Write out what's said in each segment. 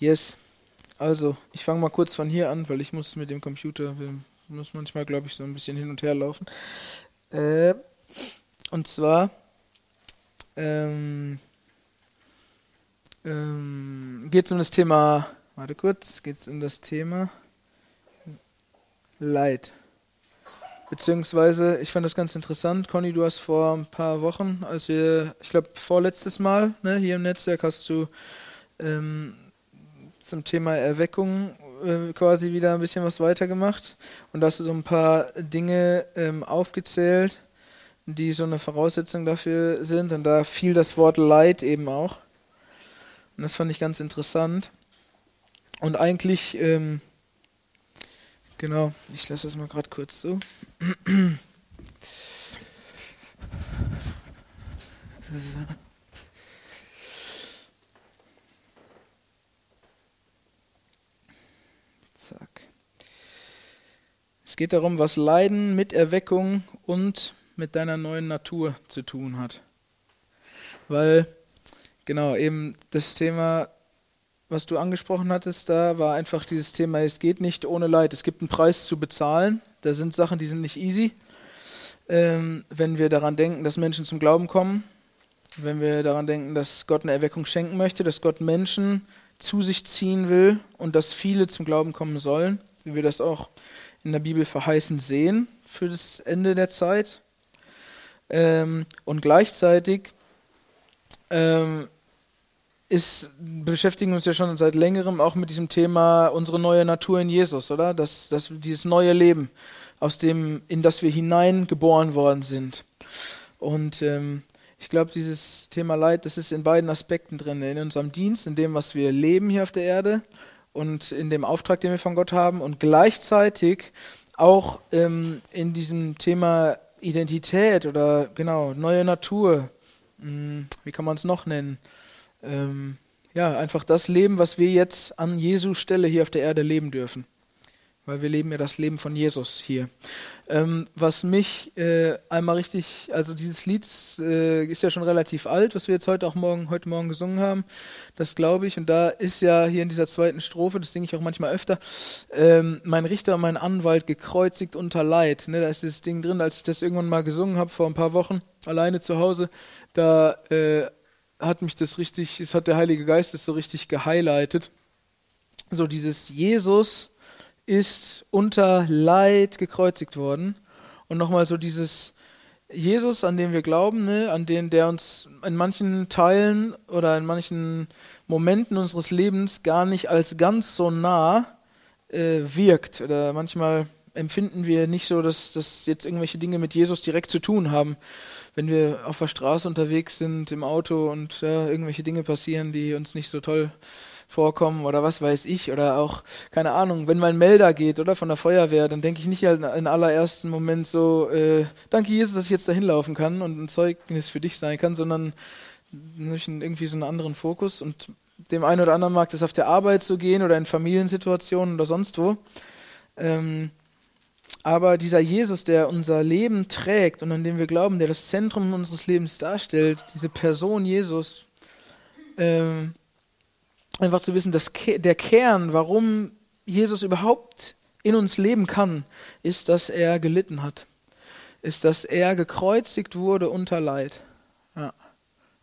Yes. Also, ich fange mal kurz von hier an, weil ich muss mit dem Computer, wir muss manchmal, glaube ich, so ein bisschen hin und her laufen. Äh, und zwar ähm, ähm, geht es um das Thema, warte kurz, geht es um das Thema Leid. Beziehungsweise, ich fand das ganz interessant. Conny, du hast vor ein paar Wochen, als wir, ich glaube, vorletztes Mal ne, hier im Netzwerk, hast du ähm, zum Thema Erweckung äh, quasi wieder ein bisschen was weitergemacht. Und hast du so ein paar Dinge ähm, aufgezählt, die so eine Voraussetzung dafür sind. Und da fiel das Wort Leid eben auch. Und das fand ich ganz interessant. Und eigentlich ähm, Genau, ich lasse es mal gerade kurz so. Zack. Geht darum, was Leiden mit Erweckung und mit deiner neuen Natur zu tun hat. Weil, genau, eben das Thema was du angesprochen hattest, da war einfach dieses Thema, es geht nicht ohne Leid. Es gibt einen Preis zu bezahlen. Da sind Sachen, die sind nicht easy. Ähm, wenn wir daran denken, dass Menschen zum Glauben kommen, wenn wir daran denken, dass Gott eine Erweckung schenken möchte, dass Gott Menschen zu sich ziehen will und dass viele zum Glauben kommen sollen, wie wir das auch in der Bibel verheißen sehen für das Ende der Zeit. Ähm, und gleichzeitig ähm, ist, beschäftigen uns ja schon seit längerem auch mit diesem Thema unsere neue Natur in Jesus, oder? Das, das, dieses neue Leben, aus dem, in das wir hineingeboren worden sind. Und ähm, ich glaube, dieses Thema Leid, das ist in beiden Aspekten drin. In unserem Dienst, in dem, was wir leben hier auf der Erde und in dem Auftrag, den wir von Gott haben und gleichzeitig auch ähm, in diesem Thema Identität oder genau, neue Natur. Hm, wie kann man es noch nennen? ähm, ja, einfach das Leben, was wir jetzt an Jesu Stelle hier auf der Erde leben dürfen. Weil wir leben ja das Leben von Jesus hier. Ähm, was mich äh, einmal richtig, also dieses Lied äh, ist ja schon relativ alt, was wir jetzt heute auch morgen, heute Morgen gesungen haben. Das glaube ich. Und da ist ja hier in dieser zweiten Strophe, das singe ich auch manchmal öfter, ähm, mein Richter und mein Anwalt gekreuzigt unter Leid. Ne, da ist dieses Ding drin, als ich das irgendwann mal gesungen habe vor ein paar Wochen, alleine zu Hause, da äh, hat mich das richtig, es hat der Heilige Geist es so richtig gehighlightet. So dieses Jesus ist unter Leid gekreuzigt worden. Und nochmal so dieses Jesus, an den wir glauben, ne, an den der uns in manchen Teilen oder in manchen Momenten unseres Lebens gar nicht als ganz so nah äh, wirkt. Oder manchmal empfinden wir nicht so, dass, dass jetzt irgendwelche Dinge mit Jesus direkt zu tun haben wenn wir auf der Straße unterwegs sind, im Auto und ja, irgendwelche Dinge passieren, die uns nicht so toll vorkommen oder was weiß ich oder auch, keine Ahnung, wenn mein Melder geht oder von der Feuerwehr, dann denke ich nicht halt in allerersten Moment so, äh, danke Jesus, dass ich jetzt dahin laufen kann und ein Zeugnis für dich sein kann, sondern irgendwie so einen anderen Fokus und dem einen oder anderen mag das auf der Arbeit so gehen oder in Familiensituationen oder sonst wo. Ähm, aber dieser Jesus, der unser Leben trägt und an dem wir glauben, der das Zentrum unseres Lebens darstellt, diese Person Jesus, ähm, einfach zu wissen, dass der Kern, warum Jesus überhaupt in uns leben kann, ist, dass er gelitten hat. Ist, dass er gekreuzigt wurde unter Leid. Ja.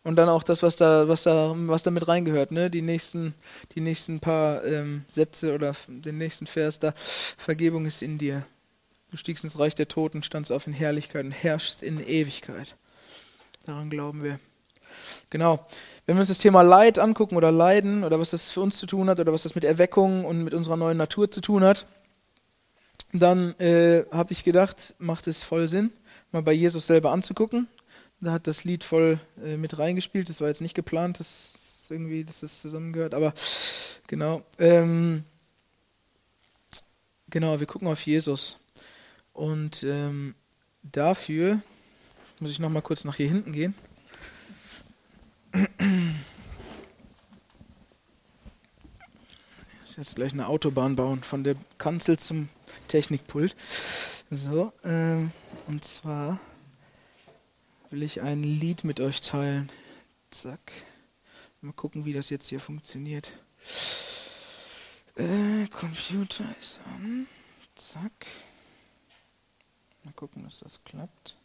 Und dann auch das, was da, was da, was da mit reingehört, ne? Die nächsten, die nächsten paar ähm, Sätze oder den nächsten Vers da. Vergebung ist in dir. Du stiegst ins Reich der Toten, standst auf in Herrlichkeit und herrschst in Ewigkeit. Daran glauben wir. Genau. Wenn wir uns das Thema Leid angucken oder Leiden oder was das für uns zu tun hat oder was das mit Erweckung und mit unserer neuen Natur zu tun hat, dann äh, habe ich gedacht, macht es voll Sinn, mal bei Jesus selber anzugucken. Da hat das Lied voll äh, mit reingespielt. Das war jetzt nicht geplant, dass irgendwie, dass das zusammengehört, aber genau. Ähm, genau, wir gucken auf Jesus. Und ähm, dafür muss ich noch mal kurz nach hier hinten gehen. Ich jetzt gleich eine Autobahn bauen, von der Kanzel zum Technikpult. So, ähm, und zwar will ich ein Lied mit euch teilen. Zack. Mal gucken, wie das jetzt hier funktioniert. Äh, Computer ist an. Zack. Mal gucken, dass das klappt.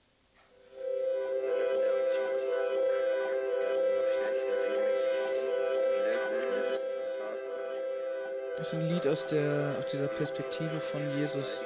Das ist ein Lied aus, der, aus dieser Perspektive von Jesus.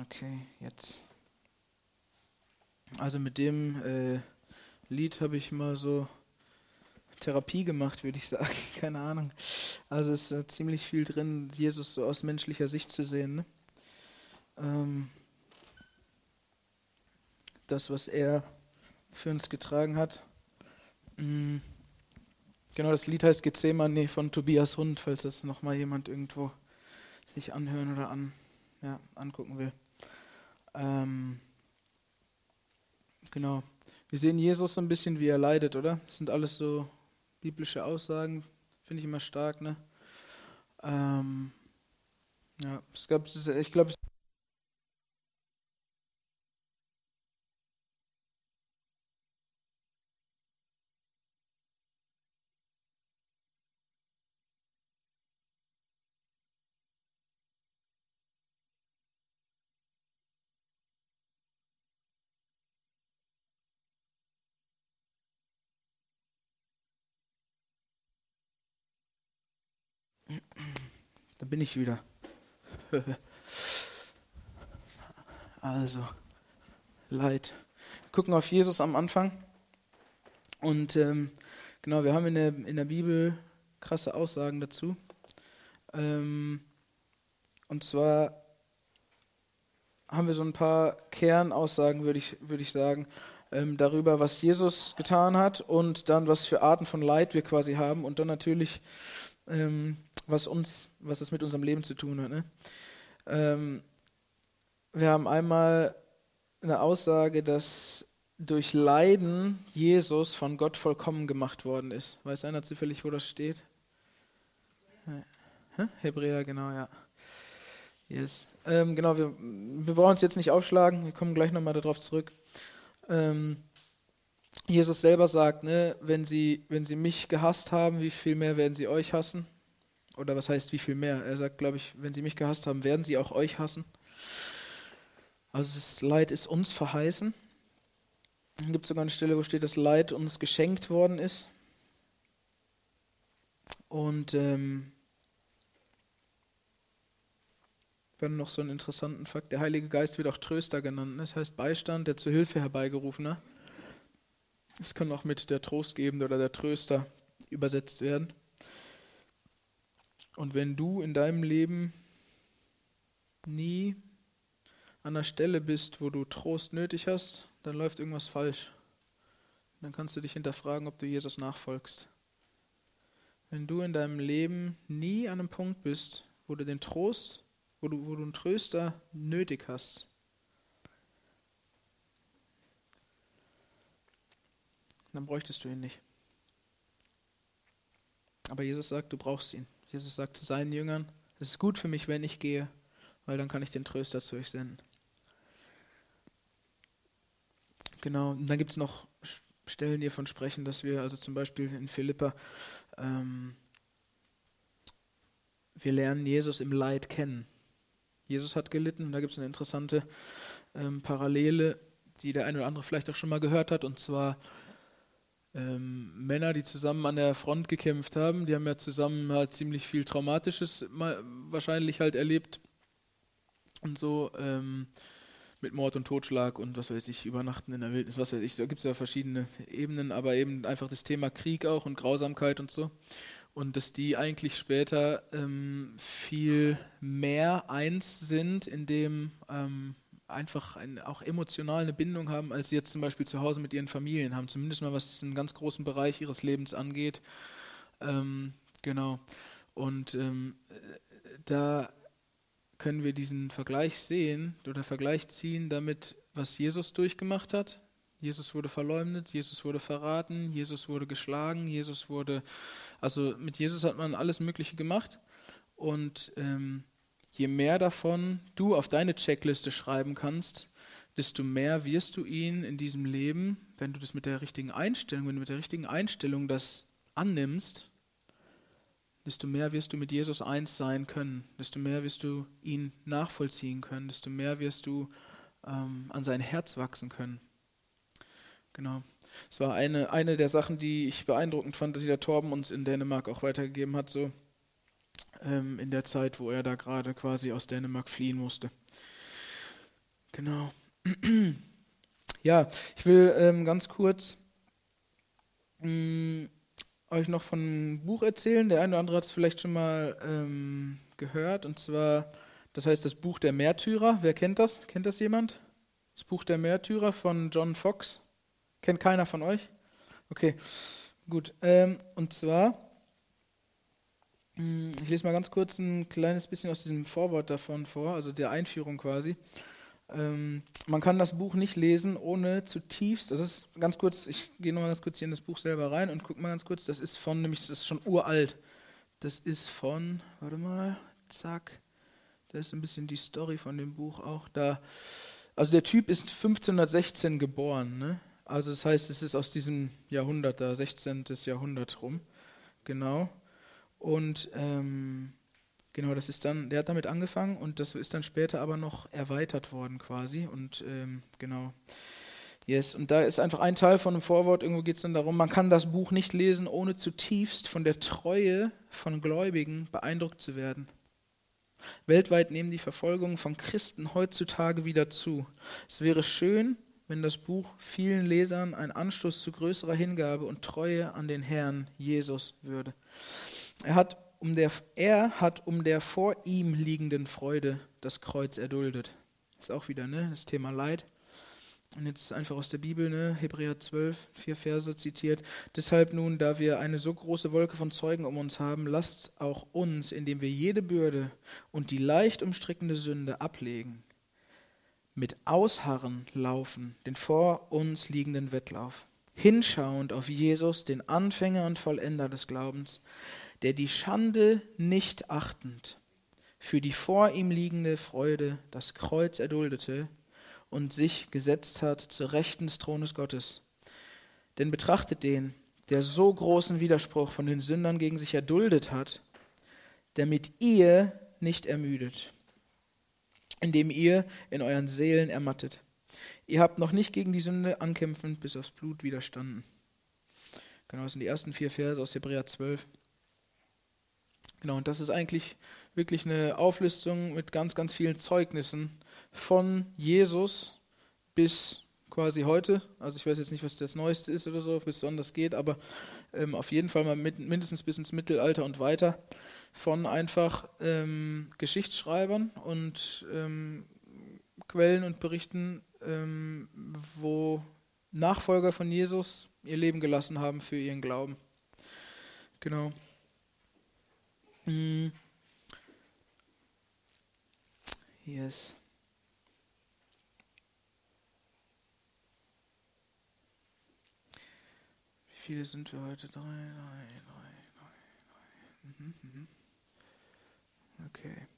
Okay, jetzt. Also mit dem äh, Lied habe ich mal so Therapie gemacht, würde ich sagen. Keine Ahnung. Also es ist äh, ziemlich viel drin, Jesus so aus menschlicher Sicht zu sehen. Ne? Ähm, das, was er für uns getragen hat. Mhm. Genau, das Lied heißt Gethsemane von Tobias Hund, falls das nochmal jemand irgendwo sich anhören oder an, ja, angucken will. Ähm, genau. Wir sehen Jesus so ein bisschen, wie er leidet, oder? Das sind alles so biblische Aussagen, finde ich immer stark, ne? Ähm, ja, es gab, ich glaube, Da bin ich wieder. also, Leid. Wir gucken auf Jesus am Anfang. Und ähm, genau, wir haben in der, in der Bibel krasse Aussagen dazu. Ähm, und zwar haben wir so ein paar Kernaussagen, würde ich, würd ich sagen, ähm, darüber, was Jesus getan hat und dann, was für Arten von Leid wir quasi haben und dann natürlich ähm, was uns, was das mit unserem Leben zu tun hat. Ne? Ähm, wir haben einmal eine Aussage, dass durch Leiden Jesus von Gott vollkommen gemacht worden ist. Weiß einer zufällig, wo das steht? Hebräer, genau, ja. Yes. Ähm, genau, wir, wir brauchen es jetzt nicht aufschlagen, wir kommen gleich nochmal darauf zurück. Ähm, Jesus selber sagt, ne, wenn sie, wenn sie mich gehasst haben, wie viel mehr werden sie euch hassen? Oder was heißt wie viel mehr? Er sagt, glaube ich, wenn sie mich gehasst haben, werden sie auch euch hassen. Also das Leid ist uns verheißen. Dann gibt es sogar eine Stelle, wo steht, dass Leid uns geschenkt worden ist. Und ähm, dann noch so einen interessanten Fakt. Der Heilige Geist wird auch Tröster genannt. Das heißt Beistand, der zur Hilfe herbeigerufene. Es kann auch mit der Trostgebende oder der Tröster übersetzt werden. Und wenn du in deinem Leben nie an der Stelle bist, wo du Trost nötig hast, dann läuft irgendwas falsch. Dann kannst du dich hinterfragen, ob du Jesus nachfolgst. Wenn du in deinem Leben nie an einem Punkt bist, wo du den Trost, wo du, wo du einen Tröster nötig hast, dann bräuchtest du ihn nicht. Aber Jesus sagt, du brauchst ihn. Jesus sagt zu seinen Jüngern, es ist gut für mich, wenn ich gehe, weil dann kann ich den Tröster zu euch senden. Genau, und dann gibt es noch Stellen, die davon sprechen, dass wir, also zum Beispiel in Philippa, ähm, wir lernen Jesus im Leid kennen. Jesus hat gelitten und da gibt es eine interessante ähm, Parallele, die der eine oder andere vielleicht auch schon mal gehört hat, und zwar ähm, Männer, die zusammen an der Front gekämpft haben, die haben ja zusammen halt ziemlich viel Traumatisches wahrscheinlich halt erlebt und so ähm, mit Mord und Totschlag und was weiß ich, Übernachten in der Wildnis, was weiß ich, da gibt es ja verschiedene Ebenen, aber eben einfach das Thema Krieg auch und Grausamkeit und so. Und dass die eigentlich später ähm, viel mehr eins sind, indem ähm, einfach ein, auch emotional eine Bindung haben, als sie jetzt zum Beispiel zu Hause mit ihren Familien haben, zumindest mal was einen ganz großen Bereich ihres Lebens angeht. Ähm, genau. Und ähm, da können wir diesen Vergleich sehen oder Vergleich ziehen damit, was Jesus durchgemacht hat Jesus wurde verleumdet, Jesus wurde verraten, Jesus wurde geschlagen, Jesus wurde, also mit Jesus hat man alles Mögliche gemacht. Und ähm, je mehr davon du auf deine Checkliste schreiben kannst, desto mehr wirst du ihn in diesem Leben, wenn du das mit der richtigen Einstellung, wenn du mit der richtigen Einstellung das annimmst, desto mehr wirst du mit Jesus eins sein können, desto mehr wirst du ihn nachvollziehen können, desto mehr wirst du ähm, an sein Herz wachsen können. Genau. Es war eine, eine der Sachen, die ich beeindruckend fand, dass der Torben uns in Dänemark auch weitergegeben hat, so ähm, in der Zeit, wo er da gerade quasi aus Dänemark fliehen musste. Genau. ja, ich will ähm, ganz kurz mh, mm, euch noch von einem Buch erzählen. Der eine oder andere hat es vielleicht schon mal ähm, gehört, und zwar, das heißt das Buch der Märtyrer. Wer kennt das? Kennt das jemand? Das Buch der Märtyrer von John Fox. Kennt keiner von euch? Okay, gut. Ähm, und zwar, ich lese mal ganz kurz ein kleines bisschen aus diesem Vorwort davon vor, also der Einführung quasi. Ähm, man kann das Buch nicht lesen, ohne zutiefst, das ist ganz kurz, ich gehe nochmal ganz kurz hier in das Buch selber rein und gucke mal ganz kurz, das ist von, nämlich das ist schon uralt. Das ist von, warte mal, zack, da ist ein bisschen die Story von dem Buch auch da. Also der Typ ist 1516 geboren, ne? Also das heißt, es ist aus diesem Jahrhundert, da 16. Jahrhundert rum, genau. Und ähm, genau, das ist dann, der hat damit angefangen und das ist dann später aber noch erweitert worden quasi. Und ähm, genau. Yes, und da ist einfach ein Teil von einem Vorwort, irgendwo geht es dann darum, man kann das Buch nicht lesen, ohne zutiefst von der Treue von Gläubigen beeindruckt zu werden. Weltweit nehmen die Verfolgungen von Christen heutzutage wieder zu. Es wäre schön, wenn das Buch vielen Lesern ein Anstoß zu größerer Hingabe und Treue an den Herrn Jesus würde. Er hat um der, er hat um der vor ihm liegenden Freude das Kreuz erduldet. Ist auch wieder ne, das Thema Leid. Und jetzt einfach aus der Bibel, ne, Hebräer 12, vier Verse zitiert. Deshalb nun, da wir eine so große Wolke von Zeugen um uns haben, lasst auch uns, indem wir jede Bürde und die leicht umstrickende Sünde ablegen, mit Ausharren laufen, den vor uns liegenden Wettlauf, hinschauend auf Jesus, den Anfänger und Vollender des Glaubens, der die Schande nicht achtend, für die vor ihm liegende Freude das Kreuz erduldete und sich gesetzt hat zur Rechten des Thrones Gottes. Denn betrachtet den, der so großen Widerspruch von den Sündern gegen sich erduldet hat, damit ihr nicht ermüdet indem ihr in euren Seelen ermattet. Ihr habt noch nicht gegen die Sünde ankämpfend bis aufs Blut widerstanden. Genau, das sind die ersten vier Verse aus Hebräer 12. Genau, und das ist eigentlich wirklich eine Auflistung mit ganz, ganz vielen Zeugnissen von Jesus bis quasi heute. Also ich weiß jetzt nicht, was das Neueste ist oder so, bis wann das geht, aber ähm, auf jeden Fall mal mit, mindestens bis ins Mittelalter und weiter von einfach ähm, Geschichtsschreibern und ähm, Quellen und Berichten, ähm, wo Nachfolger von Jesus ihr Leben gelassen haben für ihren Glauben. Genau. Mm. Yes. Wie viele sind wir heute? Drei, drei, drei, drei, drei. Mhm, mhm. Okay.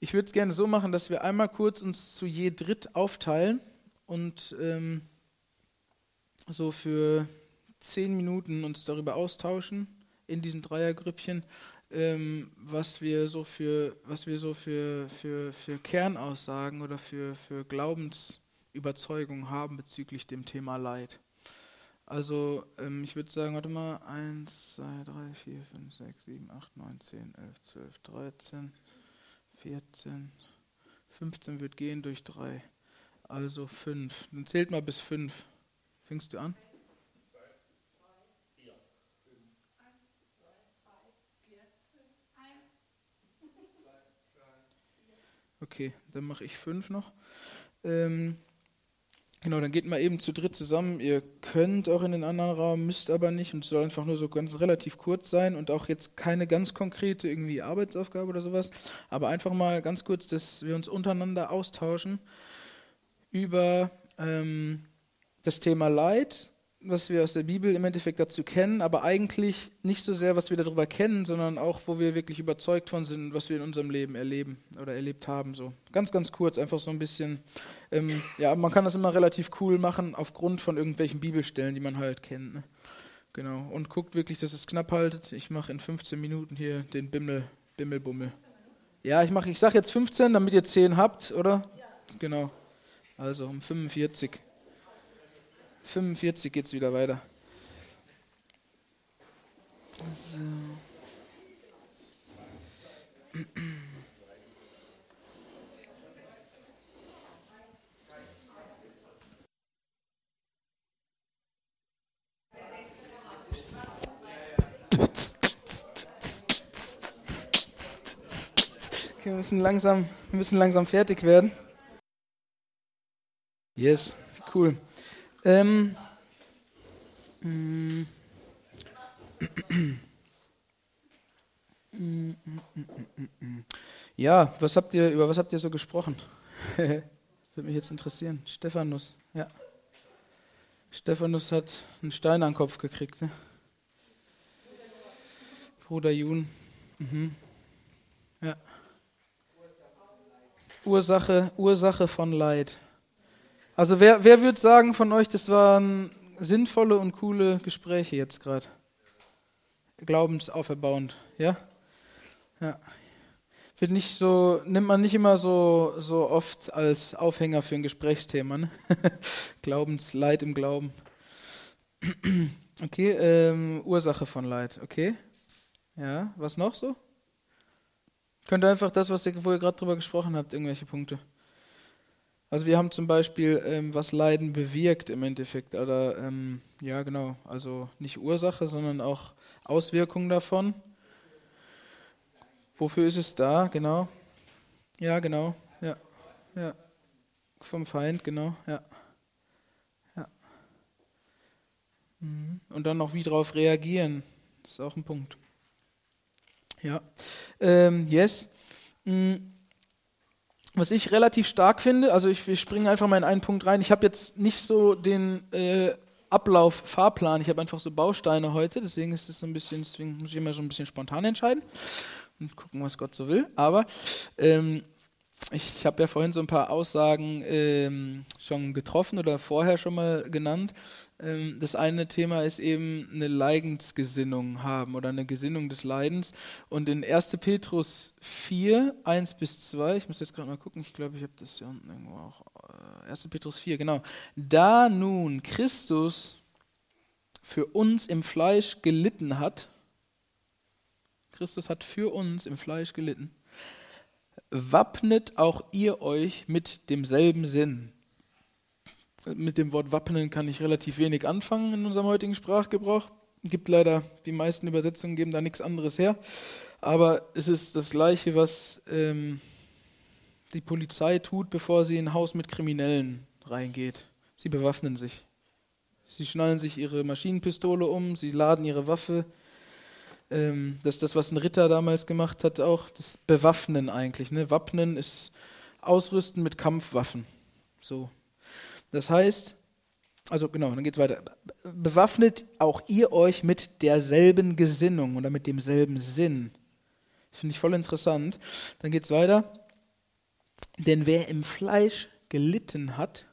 Ich würde es gerne so machen, dass wir einmal kurz uns zu je dritt aufteilen und ähm, so für zehn Minuten uns darüber austauschen in diesen Dreiergrüppchen, ähm, was wir so für was wir so für, für, für Kernaussagen oder für, für Glaubensüberzeugungen haben bezüglich dem Thema Leid. Also ähm, ich würde sagen, warte mal, 1, 2, 3, 4, 5, 6, 7, 8, 9, 10, 11, 12, 13, 14, 15 wird gehen durch 3. Also 5. Dann zählt mal bis 5. Fängst du an? Okay, dann mache ich 5 noch. Ähm, Genau, dann geht mal eben zu dritt zusammen. Ihr könnt auch in den anderen Raum, müsst aber nicht und soll einfach nur so ganz relativ kurz sein und auch jetzt keine ganz konkrete irgendwie Arbeitsaufgabe oder sowas, aber einfach mal ganz kurz, dass wir uns untereinander austauschen über ähm, das Thema Leid, was wir aus der Bibel im Endeffekt dazu kennen, aber eigentlich nicht so sehr, was wir darüber kennen, sondern auch, wo wir wirklich überzeugt von sind, was wir in unserem Leben erleben oder erlebt haben. So ganz, ganz kurz, einfach so ein bisschen. Ähm, ja, man kann das immer relativ cool machen aufgrund von irgendwelchen Bibelstellen, die man halt kennt. Ne? Genau. Und guckt wirklich, dass es knapp haltet. Ich mache in 15 Minuten hier den Bimmel, Bimmelbummel. Ja, ich mache, ich sage jetzt 15, damit ihr 10 habt, oder? Ja. Genau. Also um 45. 45 geht es wieder weiter. So. Okay, wir müssen langsam, wir müssen langsam fertig werden. Yes, cool. Ähm, mm, ja, was habt ihr, über was habt ihr so gesprochen? Würde mich jetzt interessieren. Stephanus, ja. Stephanus hat einen Stein an den Kopf gekriegt. Ne? Bruder Jun. Mhm. Ja. Ursache, Ursache von Leid. Also wer, wer würde sagen von euch, das waren sinnvolle und coole Gespräche jetzt gerade? Glaubensauferbauend, ja? Ja. Wird nicht so, nimmt man nicht immer so, so oft als Aufhänger für ein Gesprächsthema, ne? Glaubensleid im Glauben. Okay, ähm, Ursache von Leid, okay. Ja, was noch so? Könnt ihr einfach das, was ihr, wo ihr gerade drüber gesprochen habt, irgendwelche Punkte? Also wir haben zum Beispiel, ähm, was Leiden bewirkt im Endeffekt, oder ähm, ja genau, also nicht Ursache, sondern auch Auswirkungen davon. Wofür ist es da, genau? Ja, genau, ja, ja. Vom Feind, genau, ja. ja. Mhm. Und dann noch wie darauf reagieren, das ist auch ein Punkt. Ja, ähm, yes. Mhm was ich relativ stark finde, also ich, ich springe einfach mal in einen Punkt rein. Ich habe jetzt nicht so den äh, Ablauf, Fahrplan, ich habe einfach so Bausteine heute, deswegen ist es so ein bisschen, deswegen muss ich immer so ein bisschen spontan entscheiden und gucken, was Gott so will. Aber ähm, ich, ich habe ja vorhin so ein paar Aussagen ähm, schon getroffen oder vorher schon mal genannt. Ähm, das eine Thema ist eben eine Leidensgesinnung haben oder eine Gesinnung des Leidens. Und in 1. Petrus 4, 1 bis 2, ich muss jetzt gerade mal gucken, ich glaube, ich habe das hier unten irgendwo auch. 1. Äh, Petrus 4, genau. Da nun Christus für uns im Fleisch gelitten hat, Christus hat für uns im Fleisch gelitten, wappnet auch ihr euch mit demselben Sinn. Mit dem Wort wappnen kann ich relativ wenig anfangen in unserem heutigen Sprachgebrauch. Gibt leider, die meisten Übersetzungen geben da nichts anderes her. Aber es ist das Gleiche, was ähm, die Polizei tut, bevor sie in ein Haus mit Kriminellen reingeht. Sie bewaffnen sich. Sie schnallen sich ihre Maschinenpistole um, sie laden ihre Waffe. Ähm, das ist das, was ein Ritter damals gemacht hat, auch das Bewaffnen eigentlich. Ne? Wappnen ist Ausrüsten mit Kampfwaffen. So, das heißt, also genau, dann geht es weiter. Bewaffnet auch ihr euch mit derselben Gesinnung oder mit demselben Sinn. Finde ich voll interessant. Dann geht es weiter. Denn wer im Fleisch gelitten hat,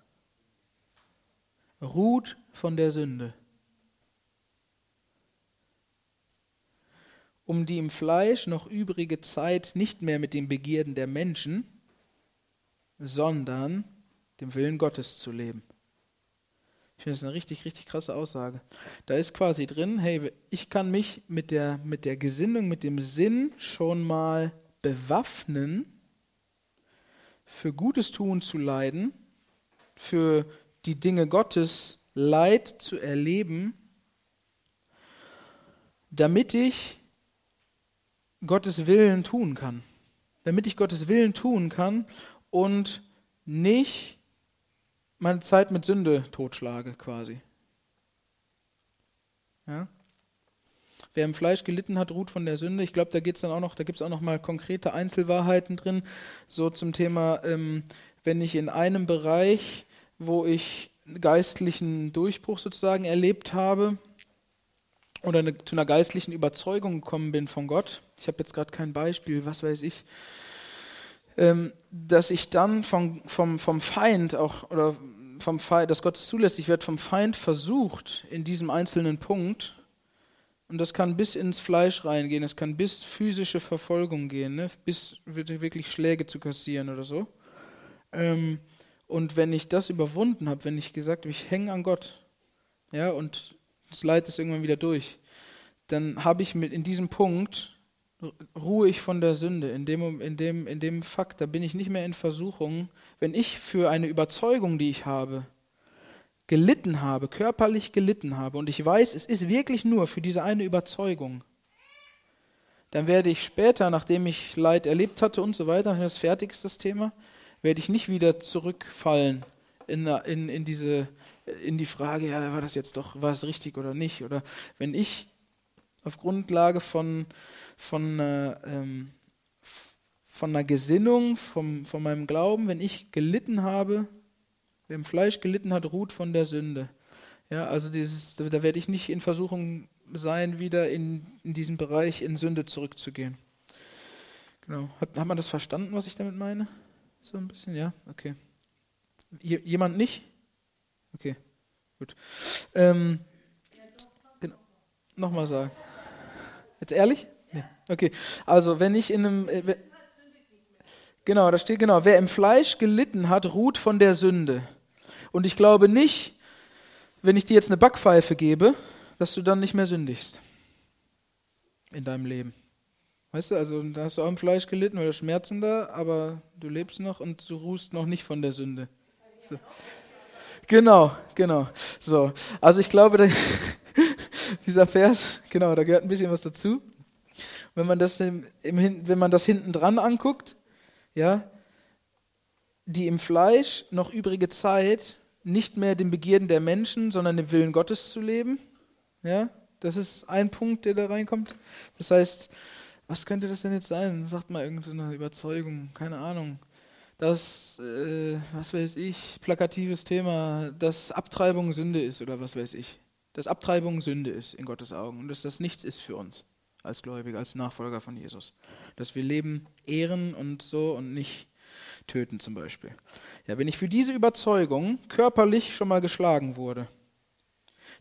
ruht von der Sünde. Um die im Fleisch noch übrige Zeit nicht mehr mit den Begierden der Menschen, sondern dem Willen Gottes zu leben. Ich finde das eine richtig, richtig krasse Aussage. Da ist quasi drin, hey, ich kann mich mit der, mit der Gesinnung, mit dem Sinn schon mal bewaffnen, für Gutes tun zu leiden, für die Dinge Gottes Leid zu erleben, damit ich Gottes Willen tun kann. Damit ich Gottes Willen tun kann und nicht meine Zeit mit Sünde totschlage quasi. Ja? Wer im Fleisch gelitten hat, ruht von der Sünde. Ich glaube, da geht's dann auch noch, da gibt es auch noch mal konkrete Einzelwahrheiten drin, so zum Thema, ähm, wenn ich in einem Bereich, wo ich geistlichen Durchbruch sozusagen erlebt habe oder eine, zu einer geistlichen Überzeugung gekommen bin von Gott, ich habe jetzt gerade kein Beispiel, was weiß ich, dass ich dann vom, vom, vom Feind auch, oder vom Feind, dass Gott es zulässt, ich werde vom Feind versucht in diesem einzelnen Punkt, und das kann bis ins Fleisch reingehen, es kann bis physische Verfolgung gehen, ne? bis wirklich Schläge zu kassieren oder so. Ähm, und wenn ich das überwunden habe, wenn ich gesagt habe, ich hänge an Gott, ja, und das Leid ist irgendwann wieder durch, dann habe ich mit in diesem Punkt ruhe ich von der Sünde, in dem, in, dem, in dem Fakt, da bin ich nicht mehr in Versuchung. Wenn ich für eine Überzeugung, die ich habe, gelitten habe, körperlich gelitten habe, und ich weiß, es ist wirklich nur für diese eine Überzeugung, dann werde ich später, nachdem ich Leid erlebt hatte und so weiter, das fertig ist das Thema, werde ich nicht wieder zurückfallen in, in, in, diese, in die Frage, ja, war das jetzt doch, war es richtig oder nicht? Oder wenn ich auf Grundlage von, von, äh, ähm, von einer Gesinnung, vom, von meinem Glauben, wenn ich gelitten habe, wer im Fleisch gelitten hat, ruht von der Sünde. Ja, also dieses, da werde ich nicht in Versuchung sein, wieder in, in diesen Bereich in Sünde zurückzugehen. Genau. Hat, hat man das verstanden, was ich damit meine? So ein bisschen, ja? Okay. Jemand nicht? Okay, gut. Ähm, genau. Nochmal sagen. Jetzt ehrlich? Okay. Also, wenn ich in einem. Äh, genau, da steht genau, wer im Fleisch gelitten hat, ruht von der Sünde. Und ich glaube nicht, wenn ich dir jetzt eine Backpfeife gebe, dass du dann nicht mehr sündigst. In deinem Leben. Weißt du, also da hast du auch im Fleisch gelitten oder Schmerzen da, aber du lebst noch und du ruhst noch nicht von der Sünde. So. Genau, genau. So, also ich glaube, dieser Vers, genau, da gehört ein bisschen was dazu. Wenn man das, im, im, wenn man das hinten dran anguckt, ja, die im Fleisch noch übrige Zeit nicht mehr den Begierden der Menschen, sondern dem Willen Gottes zu leben. Ja, das ist ein Punkt, der da reinkommt. Das heißt, was könnte das denn jetzt sein? Sagt mal irgendeine Überzeugung, keine Ahnung. Das, äh, was weiß ich, plakatives Thema, dass Abtreibung Sünde ist oder was weiß ich dass Abtreibung Sünde ist in Gottes Augen und dass das nichts ist für uns als Gläubige, als Nachfolger von Jesus. Dass wir Leben ehren und so und nicht töten zum Beispiel. Ja, wenn ich für diese Überzeugung körperlich schon mal geschlagen wurde,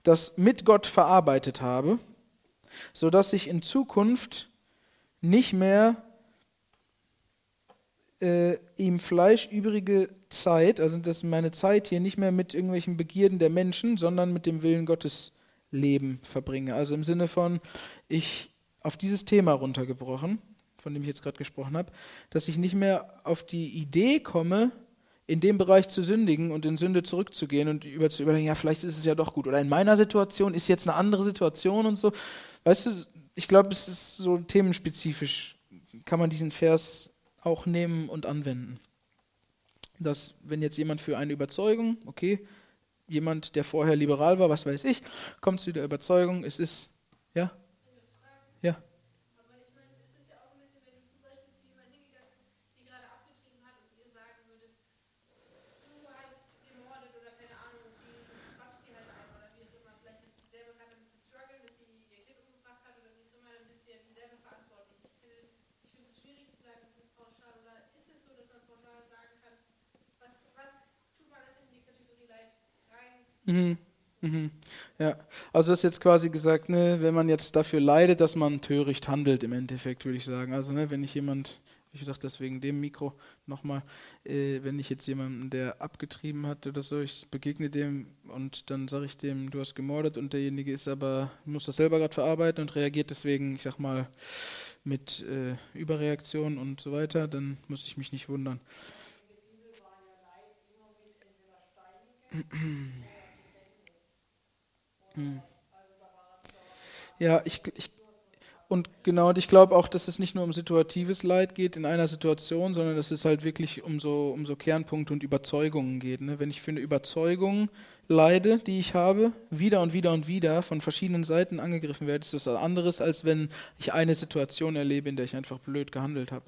das mit Gott verarbeitet habe, sodass ich in Zukunft nicht mehr äh, ihm Fleisch übrige Zeit, also dass meine Zeit hier nicht mehr mit irgendwelchen Begierden der Menschen, sondern mit dem Willen Gottes Leben verbringe. Also im Sinne von, ich auf dieses Thema runtergebrochen, von dem ich jetzt gerade gesprochen habe, dass ich nicht mehr auf die Idee komme, in dem Bereich zu sündigen und in Sünde zurückzugehen und über zu überlegen, ja, vielleicht ist es ja doch gut. Oder in meiner Situation ist jetzt eine andere Situation und so. Weißt du, ich glaube, es ist so themenspezifisch, kann man diesen Vers auch nehmen und anwenden. Dass, wenn jetzt jemand für eine Überzeugung, okay, jemand, der vorher liberal war, was weiß ich, kommt zu der Überzeugung, es ist, ja? Mhm. Mhm. Ja, also das ist jetzt quasi gesagt, ne, wenn man jetzt dafür leidet, dass man töricht handelt, im Endeffekt würde ich sagen. Also ne, wenn ich jemand, ich sage das wegen dem Mikro nochmal, äh, wenn ich jetzt jemanden, der abgetrieben hat oder so, ich begegne dem und dann sage ich dem, du hast gemordet und derjenige ist aber, muss das selber gerade verarbeiten und reagiert deswegen, ich sag mal, mit äh, Überreaktion und so weiter, dann muss ich mich nicht wundern. Hm. Ja, ich, ich und genau, und ich glaube auch, dass es nicht nur um situatives Leid geht in einer Situation, sondern dass es halt wirklich um so, um so Kernpunkte und Überzeugungen geht. Ne? Wenn ich für eine Überzeugung leide, die ich habe, wieder und wieder und wieder von verschiedenen Seiten angegriffen werde, ist das anderes, als wenn ich eine Situation erlebe, in der ich einfach blöd gehandelt habe.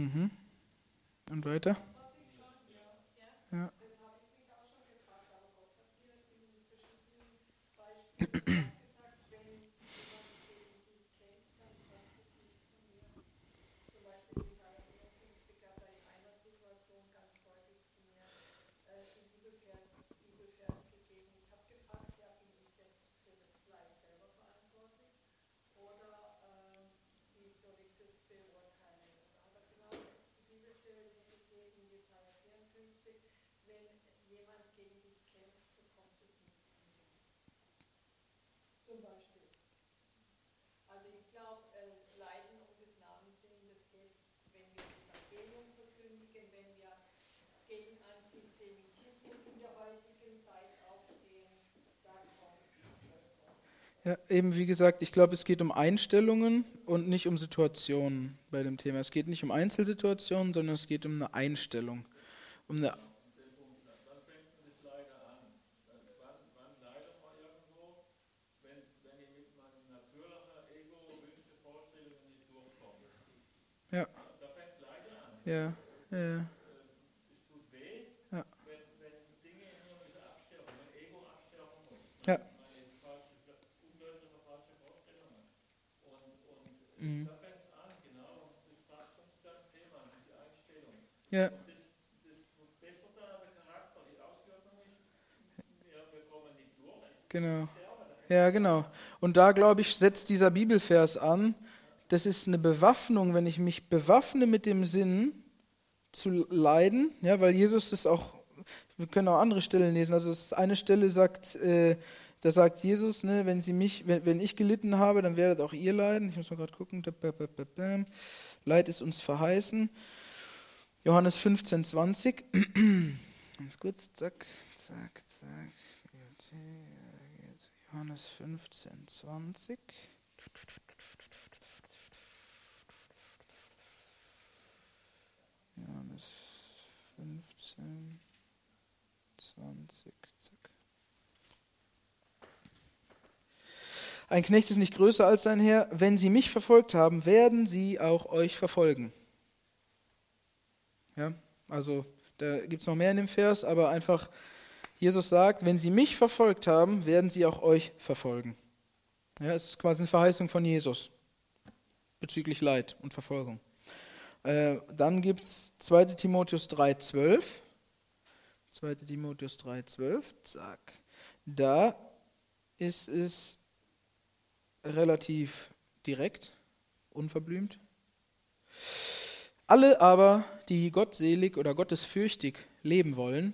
Mhm. Und weiter? Ja. Zum Beispiel. Also ich glaube, äh, Leiden um des Namens willen, das geht, wenn wir das Evangelium verkündigen, wenn wir gegen Antisemitismus in der heutigen Zeit aufstehen, dann kommt Ja, eben wie gesagt, ich glaube, es geht um Einstellungen und nicht um Situationen bei dem Thema. Es geht nicht um Einzelsituationen, sondern es geht um eine Einstellung. Um eine Dann fängt man das leider an. Dann, wann, wann leidet man irgendwo, wenn, wenn ich mit meinem natürlichen Ego-Wünsche, Vorstellungen nicht durchkomme. Ja. Da fängt Leiden an. ja, ja, Es tut weh, Ja. wenn, wenn Dinge in mir müssen absterben, wenn Ego absterben muss. Ja. Meine falsche, ungültige, falsche Vorstellungen. Und, und Mhm. da fängt es an, genau. Das passt uns zu deinem Thema, diese Einstellung. ja, das, das verbessert dann aber Charakter. Die Auswirkung ist, wir, wir kommen nicht durch. genau. Ja, genau. Und da, glaube ich, setzt dieser Bibelvers an. Das ist eine Bewaffnung, wenn ich mich bewaffne mit dem Sinn zu leiden, ja, weil Jesus das auch, wir können auch andere Stellen lesen. Also ist eine Stelle sagt, äh, da sagt Jesus, ne, wenn sie mich, wenn, wenn ich gelitten habe, dann werdet auch ihr leiden. Ich muss mal gerade gucken. Leid ist uns verheißen. Johannes 15, 20. Ganz kurz, zack, zack, zack. Johannes 15, 20. Johannes 15, 20, zack. Ein Knecht ist nicht größer als sein Herr. Wenn sie mich verfolgt haben, werden sie auch euch verfolgen. Ja, also da gibt es noch mehr in dem Vers, aber einfach Jesus sagt, wenn sie mich verfolgt haben, werden sie auch euch verfolgen. Ja, es ist quasi eine Verheißung von Jesus bezüglich Leid und Verfolgung. Äh, dann gibt es 2 Timotheus 3,12. 2 Timotheus 3,12. Zack. Da ist es relativ direkt, unverblümt. Alle aber, die gottselig oder gottesfürchtig leben wollen,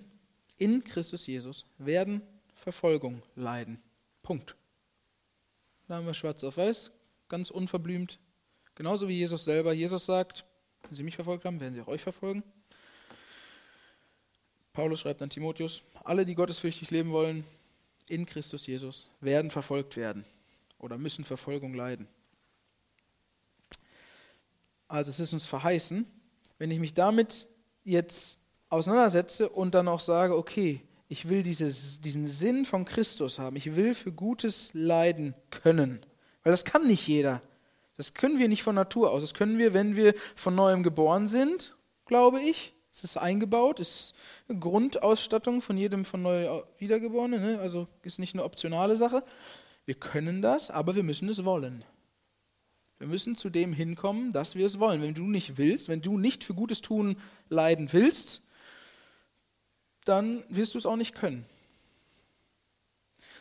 in Christus Jesus, werden Verfolgung leiden. Punkt. Da haben wir schwarz auf weiß, ganz unverblümt. Genauso wie Jesus selber. Jesus sagt, wenn sie mich verfolgt haben, werden sie auch euch verfolgen. Paulus schreibt an Timotheus, alle, die gottesfürchtig leben wollen, in Christus Jesus, werden verfolgt werden oder müssen Verfolgung leiden. Also es ist uns verheißen, wenn ich mich damit jetzt auseinandersetze und dann auch sage, okay, ich will dieses, diesen Sinn von Christus haben, ich will für Gutes leiden können, weil das kann nicht jeder. Das können wir nicht von Natur aus. Das können wir, wenn wir von neuem geboren sind, glaube ich. Es ist eingebaut, ist eine Grundausstattung von jedem von neu Wiedergeborenen, ne? also ist nicht eine optionale Sache. Wir können das, aber wir müssen es wollen. Wir müssen zu dem hinkommen, dass wir es wollen. Wenn du nicht willst, wenn du nicht für Gutes tun leiden willst, dann wirst du es auch nicht können.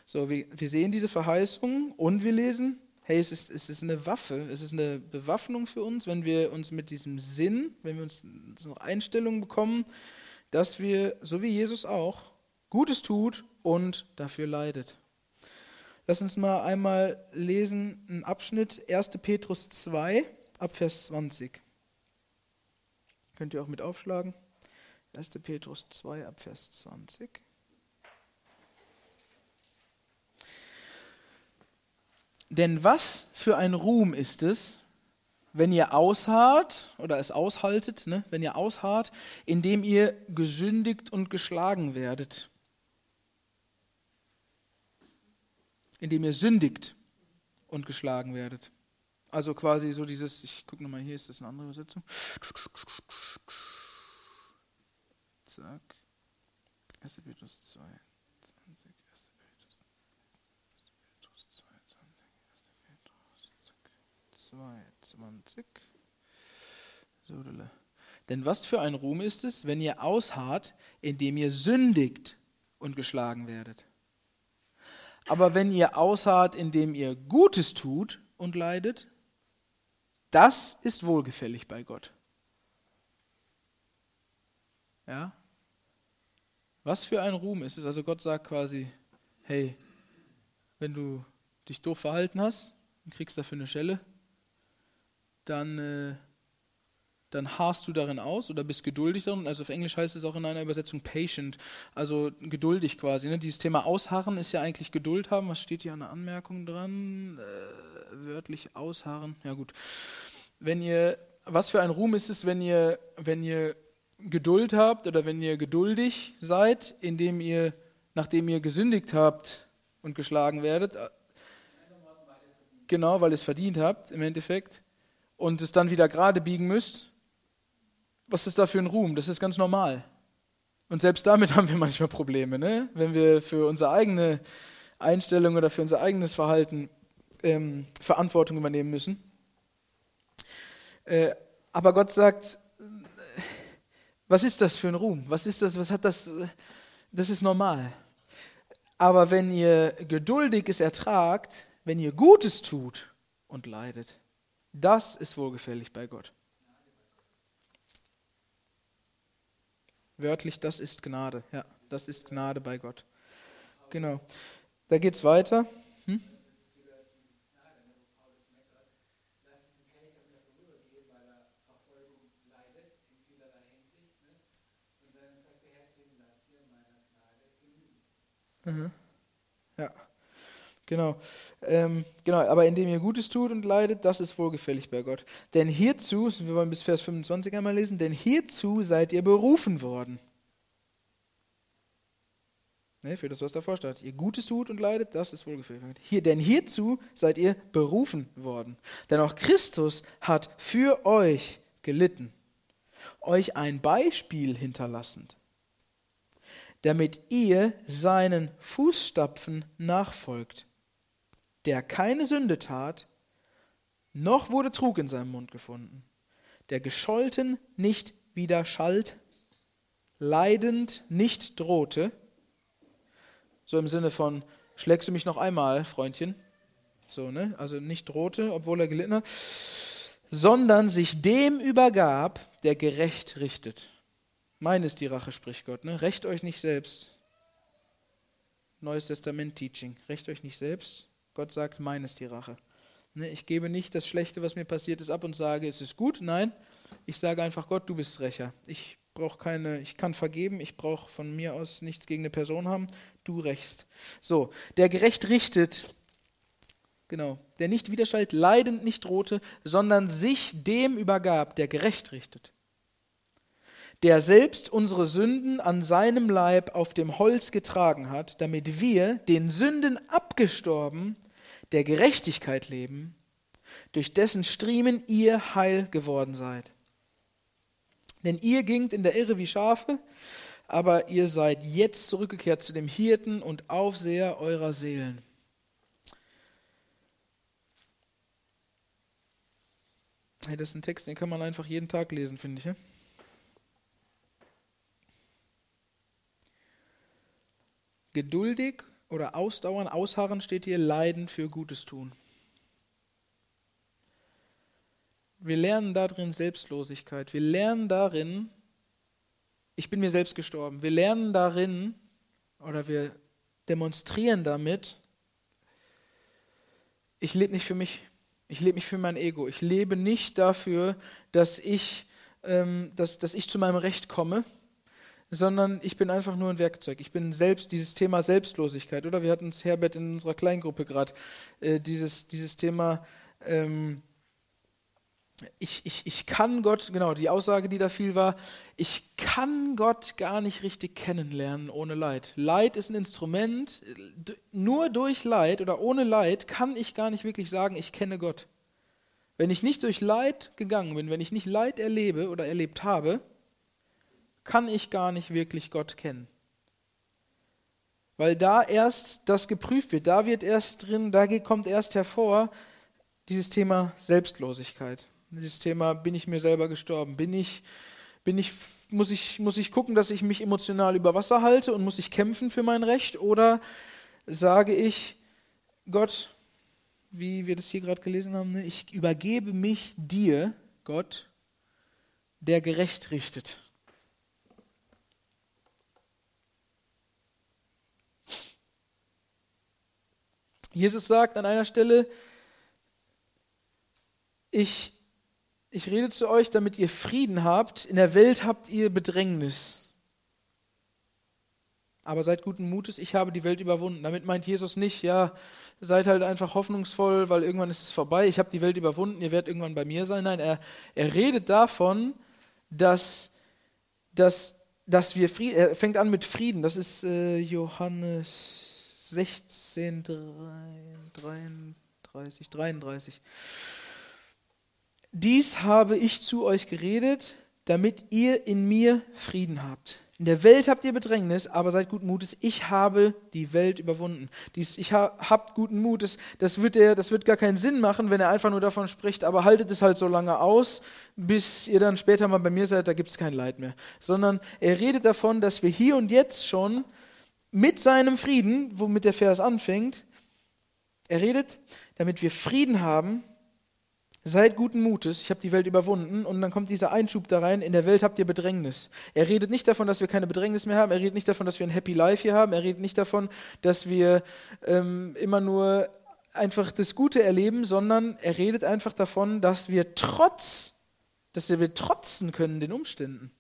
So, wir, wir sehen diese Verheißung und wir lesen, hey, es ist, es ist eine Waffe, es ist eine Bewaffnung für uns, wenn wir uns mit diesem Sinn, wenn wir uns so eine Einstellung bekommen, dass wir, so wie Jesus auch, Gutes tut und dafür leidet. Lass uns mal einmal lesen, einen Abschnitt, 1. Petrus 2, ab Vers 20. Könnt ihr auch mit aufschlagen. 1. Petrus 2, ab Vers 20. Denn was für ein Ruhm ist es, wenn ihr ausharrt oder es aushaltet, ne, wenn ihr ausharrt, indem ihr gesündigt und geschlagen werdet. Indem ihr sündigt und geschlagen werdet. Also quasi so dieses, ich gucke nochmal, hier ist das eine andere Übersetzung. Zack. 1. Petrus 2, 20, 1. Petrus, 1. Petrus 2, 20, 1. Petrus, zack, 2, 20. So, dele. Denn was für ein Ruhm ist es, wenn ihr ausharrt, indem ihr sündigt und geschlagen werdet. Aber wenn ihr ausharrt, indem ihr Gutes tut und leidet, das ist wohlgefällig bei Gott. Ja? Was für ein Ruhm ist es? Also Gott sagt quasi, hey, wenn du dich doof verhalten hast und kriegst dafür eine Schelle, dann, äh, dann harrst du darin aus oder bist geduldig darin. Also auf Englisch heißt es auch in einer Übersetzung patient, also geduldig quasi. Ne? Dieses Thema Ausharren ist ja eigentlich Geduld haben. Was steht hier an der Anmerkung dran? Äh, wörtlich ausharren. Ja gut. Wenn ihr, was für ein Ruhm ist es, wenn ihr, wenn ihr Geduld habt oder wenn ihr geduldig seid, indem ihr, nachdem ihr gesündigt habt und geschlagen werdet, genau, weil ihr es verdient habt im Endeffekt, und es dann wieder gerade biegen müsst, was ist da für ein Ruhm? Das ist ganz normal. Und selbst damit haben wir manchmal Probleme, ne? wenn wir für unsere eigene Einstellung oder für unser eigenes Verhalten ähm, Verantwortung übernehmen müssen. Äh, aber Gott sagt, was ist das für ein Ruhm? Was ist das? Was hat das? Das ist normal. Aber wenn ihr geduldiges ertragt, wenn ihr Gutes tut und leidet, das ist wohlgefällig bei Gott. Wörtlich, das ist Gnade. Ja, das ist Gnade bei Gott. Genau. Da geht es weiter. Hm? Mhm. Genau. Ähm, genau, aber indem ihr Gutes tut und leidet, das ist wohlgefällig bei Gott. Denn hierzu, wir wollen bis Vers 25 einmal lesen, denn hierzu seid ihr berufen worden. Ne, für das, was davor steht. Ihr Gutes tut und leidet, das ist wohlgefällig bei. Hier, denn hierzu seid ihr berufen worden. Denn auch Christus hat für euch gelitten, euch ein Beispiel hinterlassend damit ihr seinen Fußstapfen nachfolgt, der keine Sünde tat, noch wurde Trug in seinem Mund gefunden, der gescholten nicht widerschallt, leidend nicht drohte, so im Sinne von, schlägst du mich noch einmal, Freundchen, so, ne, also nicht drohte, obwohl er gelitten hat, sondern sich dem übergab, der gerecht richtet. Mein ist die Rache, spricht Gott. Ne? Recht euch nicht selbst. Neues Testament Teaching. Recht euch nicht selbst. Gott sagt, mein ist die Rache. Ne? Ich gebe nicht das Schlechte, was mir passiert ist, ab und sage, es ist gut. Nein, ich sage einfach, Gott, du bist Rächer. Ich brauche keine, ich kann vergeben, ich brauche von mir aus nichts gegen eine Person haben. Du rächst. So, der gerecht richtet, genau, der nicht widerschallt, leidend nicht drohte, sondern sich dem übergab, der gerecht richtet der selbst unsere Sünden an seinem Leib auf dem Holz getragen hat, damit wir, den Sünden abgestorben, der Gerechtigkeit leben, durch dessen Striemen ihr heil geworden seid. Denn ihr gingt in der Irre wie Schafe, aber ihr seid jetzt zurückgekehrt zu dem Hirten und Aufseher eurer Seelen. Hey, das ist ein Text, den kann man einfach jeden Tag lesen, finde ich. Geduldig oder ausdauern, ausharren steht hier, leiden für Gutes tun. Wir lernen darin Selbstlosigkeit. Wir lernen darin, ich bin mir selbst gestorben. Wir lernen darin oder wir demonstrieren damit, ich lebe nicht für mich. Ich lebe nicht für mein Ego. Ich lebe nicht dafür, dass ich, ähm, dass, dass ich zu meinem Recht komme, sondern ich bin einfach nur ein Werkzeug. Ich bin selbst dieses Thema Selbstlosigkeit, oder? Wir hatten es Herbert in unserer Kleingruppe gerade, äh, dieses, dieses Thema, ähm, ich, ich, ich kann Gott, genau, die Aussage, die da viel war, ich kann Gott gar nicht richtig kennenlernen ohne Leid. Leid ist ein Instrument, nur durch Leid oder ohne Leid kann ich gar nicht wirklich sagen, ich kenne Gott. Wenn ich nicht durch Leid gegangen bin, wenn ich nicht Leid erlebe oder erlebt habe, kann ich gar nicht wirklich Gott kennen. Weil da erst das geprüft wird, da wird erst drin, da kommt erst hervor dieses Thema Selbstlosigkeit. Dieses Thema, bin ich mir selber gestorben? Bin ich, bin ich, muss ich, muss ich gucken, dass ich mich emotional über Wasser halte und muss ich kämpfen für mein Recht? Oder sage ich, Gott, wie wir das hier gerade gelesen haben, ne? ich übergebe mich dir, Gott, der gerecht richtet. Jesus sagt an einer Stelle, ich, ich rede zu euch, damit ihr Frieden habt. In der Welt habt ihr Bedrängnis. Aber seid guten Mutes, ich habe die Welt überwunden. Damit meint Jesus nicht, ja, seid halt einfach hoffnungsvoll, weil irgendwann ist es vorbei. Ich habe die Welt überwunden, ihr werdet irgendwann bei mir sein. Nein, er, er redet davon, dass, dass, dass wir Frieden, er fängt an mit Frieden. Das ist äh, Johannes 16, 33, 33. Dies habe ich zu euch geredet, damit ihr in mir Frieden habt. In der Welt habt ihr Bedrängnis, aber seid guten Mutes. Ich habe die Welt überwunden. Dies, ich ha, habt guten Mutes. Das wird, der, das wird gar keinen Sinn machen, wenn er einfach nur davon spricht, aber haltet es halt so lange aus, bis ihr dann später mal bei mir seid, da gibt es kein Leid mehr. Sondern er redet davon, dass wir hier und jetzt schon mit seinem Frieden, womit der Vers anfängt, er redet, damit wir Frieden haben, seid guten Mutes, ich habe die Welt überwunden und dann kommt dieser Einschub da rein, in der Welt habt ihr Bedrängnis. Er redet nicht davon, dass wir keine Bedrängnis mehr haben, er redet nicht davon, dass wir ein Happy Life hier haben, er redet nicht davon, dass wir ähm, immer nur einfach das Gute erleben, sondern er redet einfach davon, dass wir trotz, dass wir trotzen können den Umständen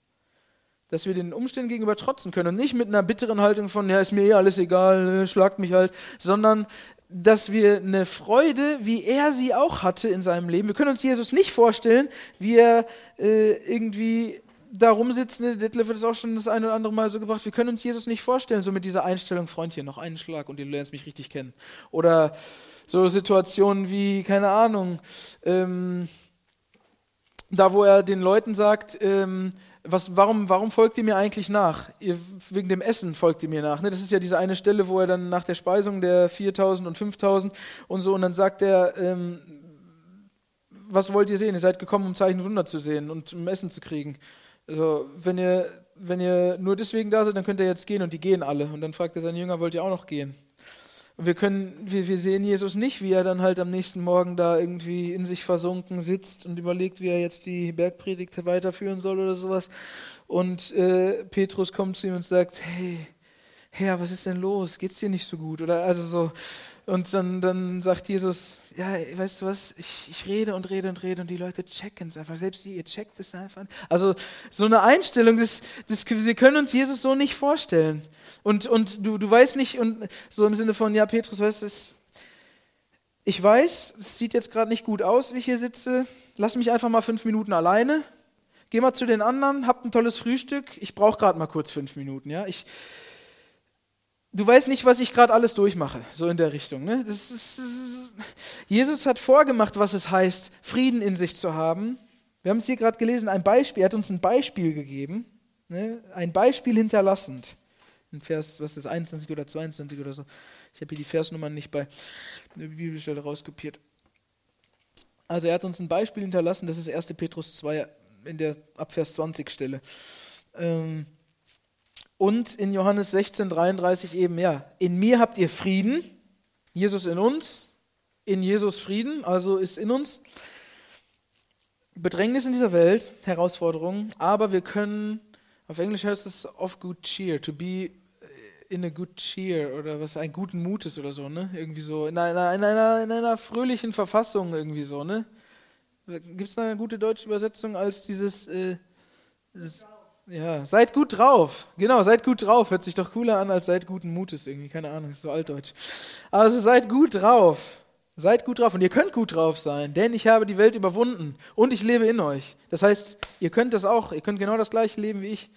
dass wir den Umständen gegenüber trotzen können und nicht mit einer bitteren Haltung von, ja, ist mir eh alles egal, ne, schlagt mich halt, sondern dass wir eine Freude, wie er sie auch hatte in seinem Leben. Wir können uns Jesus nicht vorstellen, wie er äh, irgendwie da rumsitzt. Ne? Detlef hat es auch schon das eine oder andere Mal so gebracht. Wir können uns Jesus nicht vorstellen, so mit dieser Einstellung, Freundchen, noch einen Schlag und du lernst mich richtig kennen. Oder so Situationen wie, keine Ahnung, ähm, da wo er den Leuten sagt, ähm, was, warum, warum folgt ihr mir eigentlich nach? Ihr, wegen dem Essen folgt ihr mir nach. Ne? Das ist ja diese eine Stelle, wo er dann nach der Speisung der 4000 und 5000 und so, und dann sagt er, ähm, was wollt ihr sehen? Ihr seid gekommen, um Zeichen und Wunder zu sehen und um Essen zu kriegen. Also, wenn ihr, wenn ihr nur deswegen da seid, dann könnt ihr jetzt gehen und die gehen alle. Und dann fragt er seinen Jünger, wollt ihr auch noch gehen? Wir können, wir, wir sehen Jesus nicht, wie er dann halt am nächsten Morgen da irgendwie in sich versunken sitzt und überlegt, wie er jetzt die Bergpredigt weiterführen soll oder sowas. Und äh, Petrus kommt zu ihm und sagt, hey, Herr, was ist denn los? Geht's dir nicht so gut? Oder also so. Und dann, dann sagt Jesus, ja, weißt du was, ich, ich rede und rede und rede und die Leute checken es einfach. Selbst ihr, ihr checkt es einfach. Also so eine Einstellung, das, das, wir können uns Jesus so nicht vorstellen. Und, und du, du weißt nicht, und so im Sinne von, ja, Petrus, weißt du, ich weiß, es sieht jetzt gerade nicht gut aus, wie ich hier sitze. Lass mich einfach mal fünf Minuten alleine. Geh mal zu den anderen, habt ein tolles Frühstück. Ich brauche gerade mal kurz fünf Minuten. Ja? Ich, du weißt nicht, was ich gerade alles durchmache, so in der Richtung. Ne? Das ist, das ist, Jesus hat vorgemacht, was es heißt, Frieden in sich zu haben. Wir haben es hier gerade gelesen, ein Beispiel. Er hat uns ein Beispiel gegeben, ne? ein Beispiel hinterlassend in Vers, was ist das, 21 oder 22 oder so. Ich habe hier die Versnummern nicht bei der Bibelstelle rauskopiert. Also er hat uns ein Beispiel hinterlassen, das ist 1. Petrus 2 in der Abvers 20 Stelle. Ähm, und in Johannes 16, 33 eben, ja, in mir habt ihr Frieden, Jesus in uns, in Jesus Frieden, also ist in uns. Bedrängnis in dieser Welt, Herausforderungen, aber wir können auf Englisch heißt es of good cheer, to be in a good cheer oder was, ein guten Mutes oder so, ne? Irgendwie so, in einer, in einer, in einer fröhlichen Verfassung irgendwie so, ne? Gibt es eine gute deutsche Übersetzung als dieses, äh, dieses ja, seid gut drauf. Genau, seid gut drauf. Hört sich doch cooler an als seid guten Mutes irgendwie. Keine Ahnung, ist so altdeutsch. Also seid gut drauf. Seid gut drauf. Und ihr könnt gut drauf sein, denn ich habe die Welt überwunden und ich lebe in euch. Das heißt, ihr könnt das auch. Ihr könnt genau das gleiche leben wie ich.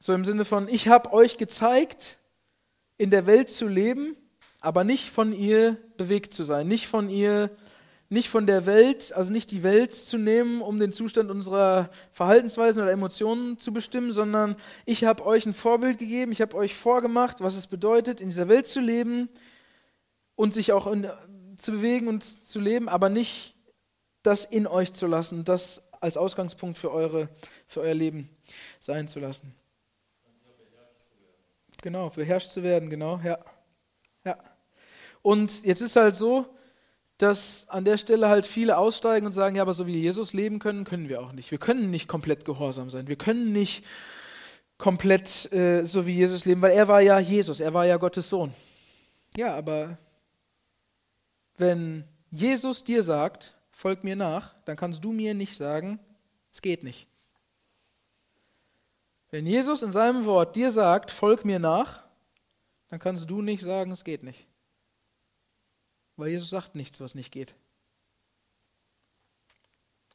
So im Sinne von, ich habe euch gezeigt, in der Welt zu leben, aber nicht von ihr bewegt zu sein, nicht von ihr, nicht von der Welt, also nicht die Welt zu nehmen, um den Zustand unserer Verhaltensweisen oder Emotionen zu bestimmen, sondern ich habe euch ein Vorbild gegeben, ich habe euch vorgemacht, was es bedeutet, in dieser Welt zu leben und sich auch in, zu bewegen und zu leben, aber nicht das in euch zu lassen, das als Ausgangspunkt für, eure, für euer Leben sein zu lassen. Genau, beherrscht zu werden, genau, ja. ja. Und jetzt ist halt so, dass an der Stelle halt viele aussteigen und sagen, ja, aber so wie Jesus leben können, können wir auch nicht. Wir können nicht komplett gehorsam sein. Wir können nicht komplett äh, so wie Jesus leben, weil er war ja Jesus, er war ja Gottes Sohn. Ja, aber wenn Jesus dir sagt, folg mir nach, dann kannst du mir nicht sagen, es geht nicht. Wenn Jesus in seinem Wort dir sagt, folg mir nach, dann kannst du nicht sagen, es geht nicht. Weil Jesus sagt nichts, was nicht geht.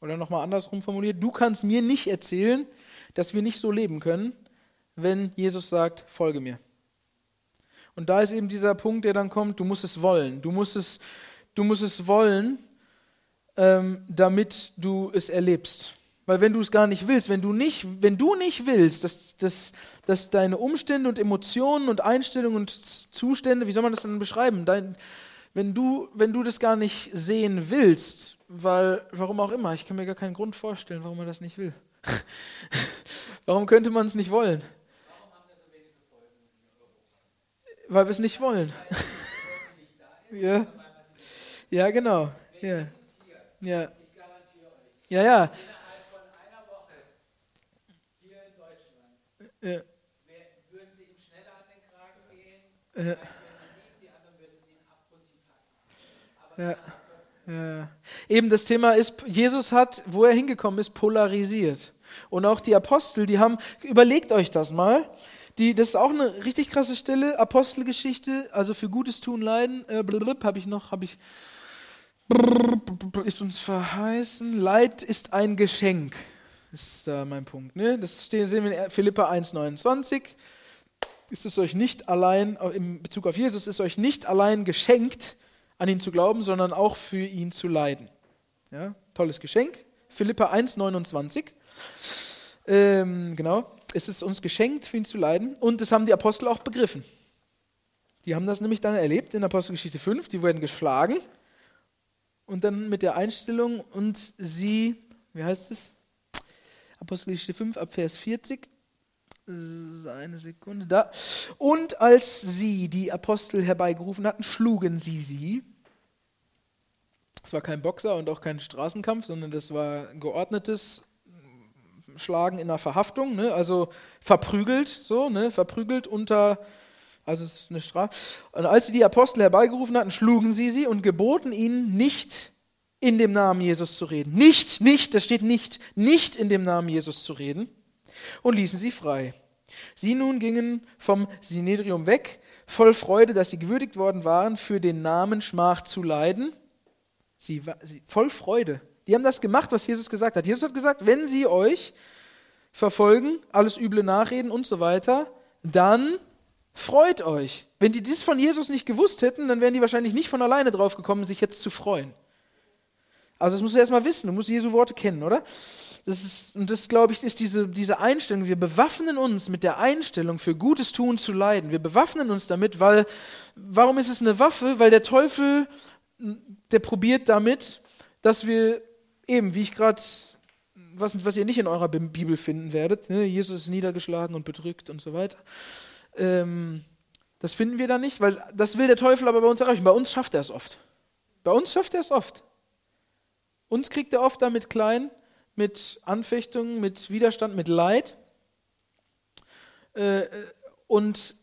Oder nochmal andersrum formuliert, du kannst mir nicht erzählen, dass wir nicht so leben können, wenn Jesus sagt, folge mir. Und da ist eben dieser Punkt, der dann kommt, du musst es wollen. Du musst es, du musst es wollen, ähm, damit du es erlebst. Weil wenn du es gar nicht willst, wenn du nicht, wenn du nicht willst, dass, dass, dass deine Umstände und Emotionen und Einstellungen und Zustände, wie soll man das denn beschreiben? Dein, wenn, du, wenn du das gar nicht sehen willst, weil, warum auch immer, ich kann mir gar keinen Grund vorstellen, warum man das nicht will. warum könnte man es nicht wollen? Weil wir es nicht wollen. ja. ja, genau. Ja. Ja. Ja, ja. Ja. Würden sie ihm schneller an den Kragen gehen? Ja. Die anderen würden ihn abgrundtief hassen. Eben das Thema ist, Jesus hat, wo er hingekommen ist, polarisiert. Und auch die Apostel, die haben, überlegt euch das mal, die, das ist auch eine richtig krasse Stelle, Apostelgeschichte, also für Gutes tun, Leiden, äh, habe ich noch, habe ich, ist uns verheißen, Leid ist ein Geschenk. Ist da mein Punkt. Ne? Das sehen wir in Philippa 1,29. Ist es euch nicht allein, in Bezug auf Jesus, ist euch nicht allein geschenkt, an ihn zu glauben, sondern auch für ihn zu leiden. Ja? Tolles Geschenk. Philippa 1,29. Ähm, genau. Es ist uns geschenkt, für ihn zu leiden. Und das haben die Apostel auch begriffen. Die haben das nämlich dann erlebt in Apostelgeschichte 5. Die werden geschlagen. Und dann mit der Einstellung und sie, wie heißt es? Apostelgeschichte 5 ab Vers 40. Eine Sekunde da. Und als sie die Apostel herbeigerufen hatten, schlugen sie sie. Es war kein Boxer und auch kein Straßenkampf, sondern das war geordnetes Schlagen in der Verhaftung, ne? also verprügelt, so, ne? verprügelt unter, also es ist eine Strafe. Und als sie die Apostel herbeigerufen hatten, schlugen sie sie und geboten ihnen nicht in dem Namen Jesus zu reden. Nicht, nicht, das steht nicht, nicht in dem Namen Jesus zu reden und ließen sie frei. Sie nun gingen vom Synedrium weg, voll Freude, dass sie gewürdigt worden waren, für den Namen Schmach zu leiden. Sie, sie, voll Freude. Die haben das gemacht, was Jesus gesagt hat. Jesus hat gesagt, wenn sie euch verfolgen, alles üble nachreden und so weiter, dann freut euch. Wenn die dies von Jesus nicht gewusst hätten, dann wären die wahrscheinlich nicht von alleine drauf gekommen, sich jetzt zu freuen. Also das musst du erstmal wissen, du musst Jesu Worte kennen, oder? Das ist, und das, glaube ich, ist diese, diese Einstellung. Wir bewaffnen uns mit der Einstellung, für Gutes tun zu leiden. Wir bewaffnen uns damit, weil, warum ist es eine Waffe? Weil der Teufel, der probiert damit, dass wir eben, wie ich gerade, was, was ihr nicht in eurer Bibel finden werdet, ne? Jesus ist niedergeschlagen und bedrückt und so weiter. Ähm, das finden wir da nicht, weil das will der Teufel aber bei uns erreichen. Bei uns schafft er es oft. Bei uns schafft er es oft. Uns kriegt er oft damit klein, mit Anfechtungen, mit Widerstand, mit Leid. Äh, und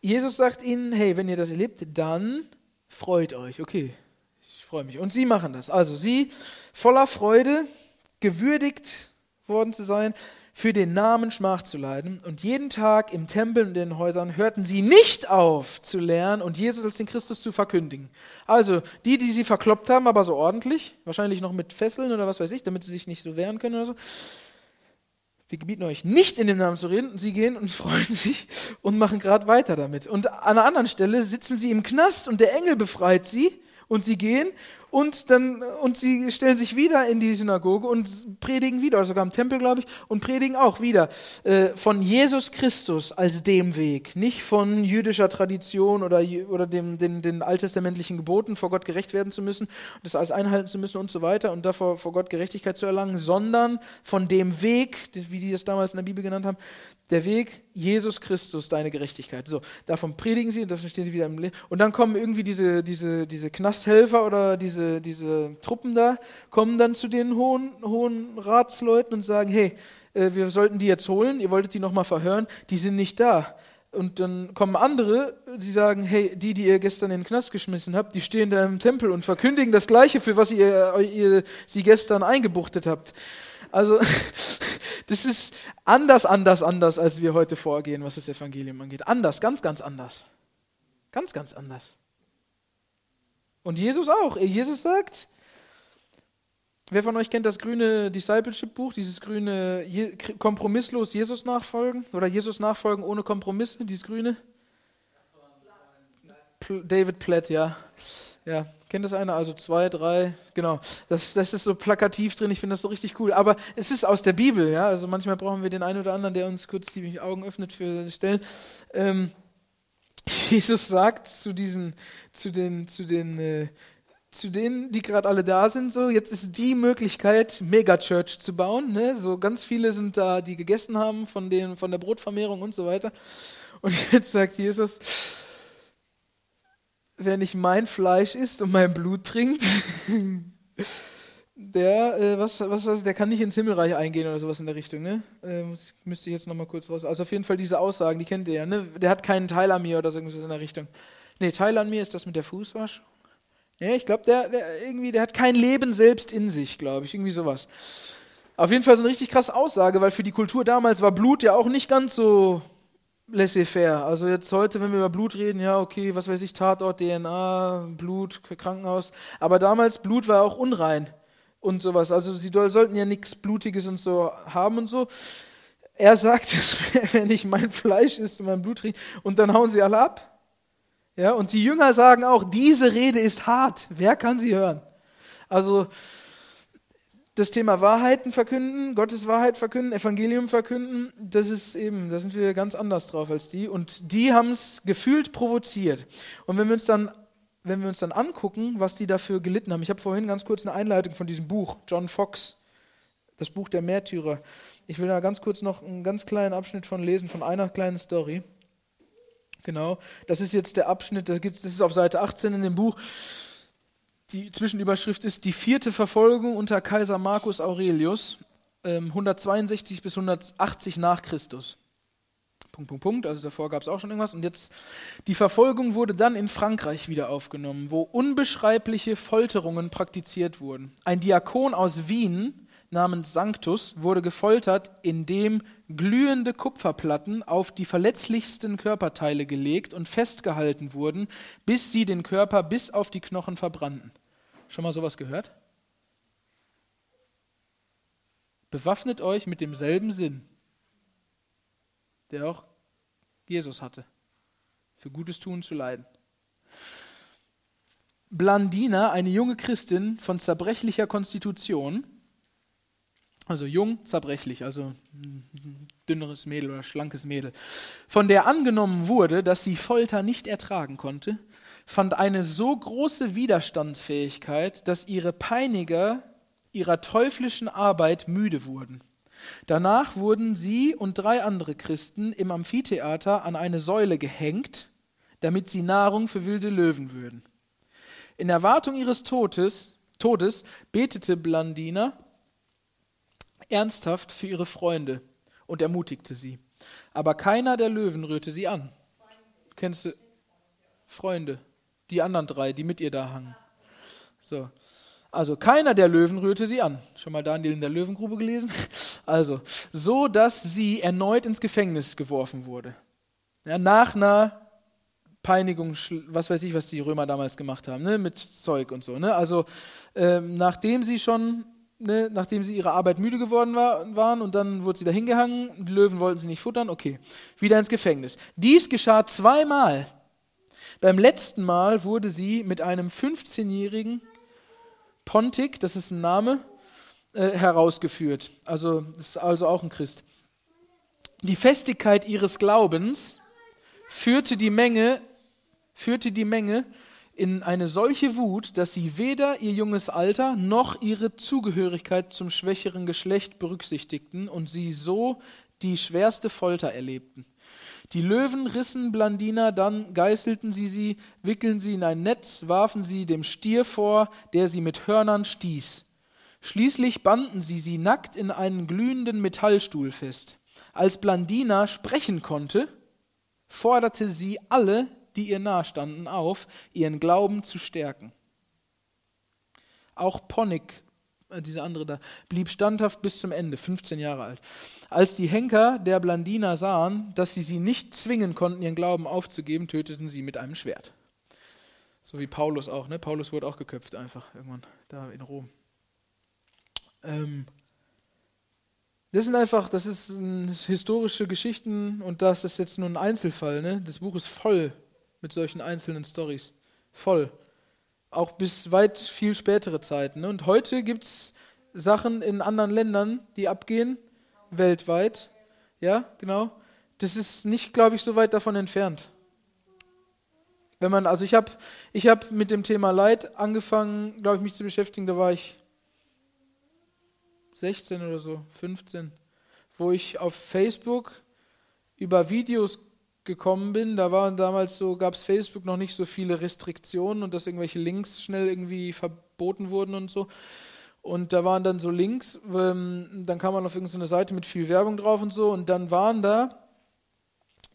Jesus sagt ihnen, hey, wenn ihr das erlebt, dann freut euch. Okay, ich freue mich. Und sie machen das. Also sie voller Freude, gewürdigt worden zu sein, für den Namen Schmach zu leiden. Und jeden Tag im Tempel und in den Häusern hörten sie nicht auf zu lernen und Jesus als den Christus zu verkündigen. Also die, die sie verkloppt haben, aber so ordentlich, wahrscheinlich noch mit Fesseln oder was weiß ich, damit sie sich nicht so wehren können oder so. wir gebieten euch nicht in dem Namen zu reden. Und sie gehen und freuen sich und machen gerade weiter damit. Und an einer anderen Stelle sitzen sie im Knast und der Engel befreit sie und sie gehen und dann und sie stellen sich wieder in die Synagoge und predigen wieder, sogar im Tempel, glaube ich, und predigen auch wieder äh, von Jesus Christus als dem Weg, nicht von jüdischer Tradition oder, oder dem, den, den alttestamentlichen Geboten, vor Gott gerecht werden zu müssen, das alles einhalten zu müssen und so weiter und davor vor Gott Gerechtigkeit zu erlangen, sondern von dem Weg, wie die es damals in der Bibel genannt haben, der Weg Jesus Christus, deine Gerechtigkeit. So, davon predigen sie und davon stehen sie wieder im Leben. Und dann kommen irgendwie diese, diese, diese Knasthelfer oder diese, diese Truppen da, kommen dann zu den hohen, hohen Ratsleuten und sagen, hey, äh, wir sollten die jetzt holen, ihr wolltet die nochmal verhören, die sind nicht da. Und dann kommen andere, die sagen, hey, die, die ihr gestern in den Knast geschmissen habt, die stehen da im Tempel und verkündigen das Gleiche, für was ihr, ihr sie gestern eingebuchtet habt. Also, das ist anders, anders, anders, als wir heute vorgehen, was das Evangelium angeht. Anders, ganz, ganz anders. Ganz, ganz anders. Und Jesus auch. Jesus sagt, wer von euch kennt das grüne Discipleship-Buch, dieses grüne kompromisslos Jesus nachfolgen oder Jesus nachfolgen ohne Kompromisse, dieses grüne? David Platt, ja. Ja, kennt das einer? Also zwei, drei, genau. Das, das ist so plakativ drin, ich finde das so richtig cool. Aber es ist aus der Bibel, ja. Also manchmal brauchen wir den einen oder anderen, der uns kurz die Augen öffnet für Stellen. Ähm, Jesus sagt zu diesen, zu den, zu den, äh, zu denen, die gerade alle da sind, so, jetzt ist die Möglichkeit, Megachurch zu bauen. Ne? So ganz viele sind da, die gegessen haben von, den, von der Brotvermehrung und so weiter. Und jetzt sagt Jesus, wer nicht mein Fleisch isst und mein Blut trinkt, der, äh, was, was, der kann nicht ins Himmelreich eingehen oder sowas in der Richtung. Ne? Äh, müsste ich jetzt nochmal kurz raus. Also auf jeden Fall diese Aussagen, die kennt ihr ja. Ne? Der hat keinen Teil an mir oder so irgendwas in der Richtung. Ne, Teil an mir ist das mit der Fußwasch. Ne, ich glaube, der, der, irgendwie, der hat kein Leben selbst in sich, glaube ich. Irgendwie sowas. Auf jeden Fall so eine richtig krasse Aussage, weil für die Kultur damals war Blut ja auch nicht ganz so laissez-faire. Also jetzt heute, wenn wir über Blut reden, ja, okay, was weiß ich, Tatort, DNA, Blut, Krankenhaus. Aber damals, Blut war auch unrein und sowas. Also sie sollten ja nichts Blutiges und so haben und so. Er sagt, wenn ich mein Fleisch isst und mein Blut trinke, und dann hauen sie alle ab. Ja, und die Jünger sagen auch, diese Rede ist hart. Wer kann sie hören? Also, das Thema Wahrheiten verkünden, Gottes Wahrheit verkünden, Evangelium verkünden, das ist eben, da sind wir ganz anders drauf als die. Und die haben es gefühlt provoziert. Und wenn wir uns dann, wenn wir uns dann angucken, was die dafür gelitten haben, ich habe vorhin ganz kurz eine Einleitung von diesem Buch, John Fox, das Buch der Märtyrer. Ich will da ganz kurz noch einen ganz kleinen Abschnitt von lesen, von einer kleinen Story. Genau, das ist jetzt der Abschnitt, da gibt's, das ist auf Seite 18 in dem Buch. Die Zwischenüberschrift ist die vierte Verfolgung unter Kaiser Marcus Aurelius, 162 ähm, bis 180 nach Christus. Punkt, Punkt, Punkt. Also davor gab es auch schon irgendwas. Und jetzt, die Verfolgung wurde dann in Frankreich wieder aufgenommen, wo unbeschreibliche Folterungen praktiziert wurden. Ein Diakon aus Wien namens Sanctus wurde gefoltert, indem glühende Kupferplatten auf die verletzlichsten Körperteile gelegt und festgehalten wurden, bis sie den Körper bis auf die Knochen verbrannten. Schon mal sowas gehört? Bewaffnet euch mit demselben Sinn, der auch Jesus hatte, für Gutes tun zu leiden. Blandina, eine junge Christin von zerbrechlicher Konstitution, also jung, zerbrechlich, also dünneres Mädel oder schlankes Mädel, von der angenommen wurde, dass sie Folter nicht ertragen konnte, fand eine so große Widerstandsfähigkeit, dass ihre Peiniger ihrer teuflischen Arbeit müde wurden. Danach wurden sie und drei andere Christen im Amphitheater an eine Säule gehängt, damit sie Nahrung für wilde Löwen würden. In Erwartung ihres Todes, Todes betete Blandina ernsthaft für ihre Freunde und ermutigte sie. Aber keiner der Löwen rührte sie an. Kennst du Freunde? die anderen drei, die mit ihr da hangen. So. Also keiner der Löwen rührte sie an. Schon mal Daniel in der Löwengrube gelesen? Also, so dass sie erneut ins Gefängnis geworfen wurde. Ja, nach einer Peinigung, was weiß ich, was die Römer damals gemacht haben, ne, mit Zeug und so. Ne? Also, ähm, nachdem sie schon ne, nachdem sie ihrer Arbeit müde geworden war, waren und dann wurde sie da hingehangen, die Löwen wollten sie nicht futtern, okay, wieder ins Gefängnis. Dies geschah zweimal. Beim letzten Mal wurde sie mit einem 15-jährigen Pontik, das ist ein Name, äh, herausgeführt. Also, ist also auch ein Christ. Die Festigkeit ihres Glaubens führte die Menge, führte die Menge in eine solche Wut, dass sie weder ihr junges Alter noch ihre Zugehörigkeit zum schwächeren Geschlecht berücksichtigten und sie so die schwerste Folter erlebten. Die Löwen rissen Blandina, dann geißelten sie sie, wickeln sie in ein Netz, warfen sie dem Stier vor, der sie mit Hörnern stieß. Schließlich banden sie sie nackt in einen glühenden Metallstuhl fest. Als Blandina sprechen konnte, forderte sie alle, die ihr nahestanden, auf, ihren Glauben zu stärken. Auch Ponik, äh, dieser andere da, blieb standhaft bis zum Ende, 15 Jahre alt. Als die Henker der Blandina sahen, dass sie sie nicht zwingen konnten, ihren Glauben aufzugeben, töteten sie mit einem Schwert. So wie Paulus auch, ne? Paulus wurde auch geköpft einfach irgendwann da in Rom. Ähm, das sind einfach, das ist historische Geschichten und das ist jetzt nur ein Einzelfall. Ne? Das Buch ist voll mit solchen einzelnen Stories. Voll. Auch bis weit viel spätere Zeiten. Ne? Und heute gibt es Sachen in anderen Ländern, die abgehen, weltweit. Ja, genau. Das ist nicht, glaube ich, so weit davon entfernt. Wenn man, also ich habe ich hab mit dem Thema Leid angefangen, glaube ich, mich zu beschäftigen, da war ich 16 oder so, 15, wo ich auf Facebook über Videos gekommen bin, da waren damals so, gab es Facebook noch nicht so viele Restriktionen und dass irgendwelche Links schnell irgendwie verboten wurden und so. Und da waren dann so Links, ähm, dann kam man auf irgendeine Seite mit viel Werbung drauf und so und dann waren da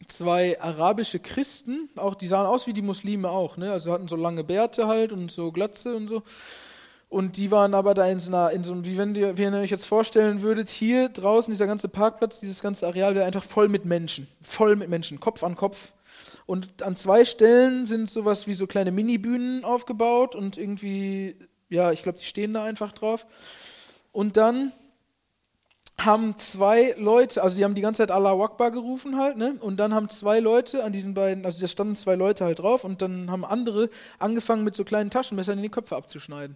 zwei arabische Christen, auch die sahen aus wie die Muslime auch, ne? Also hatten so lange Bärte halt und so Glatze und so. Und die waren aber da in so einer, in so einem, wie wenn ihr, wenn ihr euch jetzt vorstellen würdet, hier draußen, dieser ganze Parkplatz, dieses ganze Areal wäre einfach voll mit Menschen. Voll mit Menschen, Kopf an Kopf. Und an zwei Stellen sind sowas wie so kleine Mini-Bühnen aufgebaut und irgendwie, ja, ich glaube, die stehen da einfach drauf. Und dann haben zwei Leute, also die haben die ganze Zeit Allah Akbar gerufen halt, ne? Und dann haben zwei Leute an diesen beiden, also da standen zwei Leute halt drauf und dann haben andere angefangen mit so kleinen Taschenmessern in die Köpfe abzuschneiden.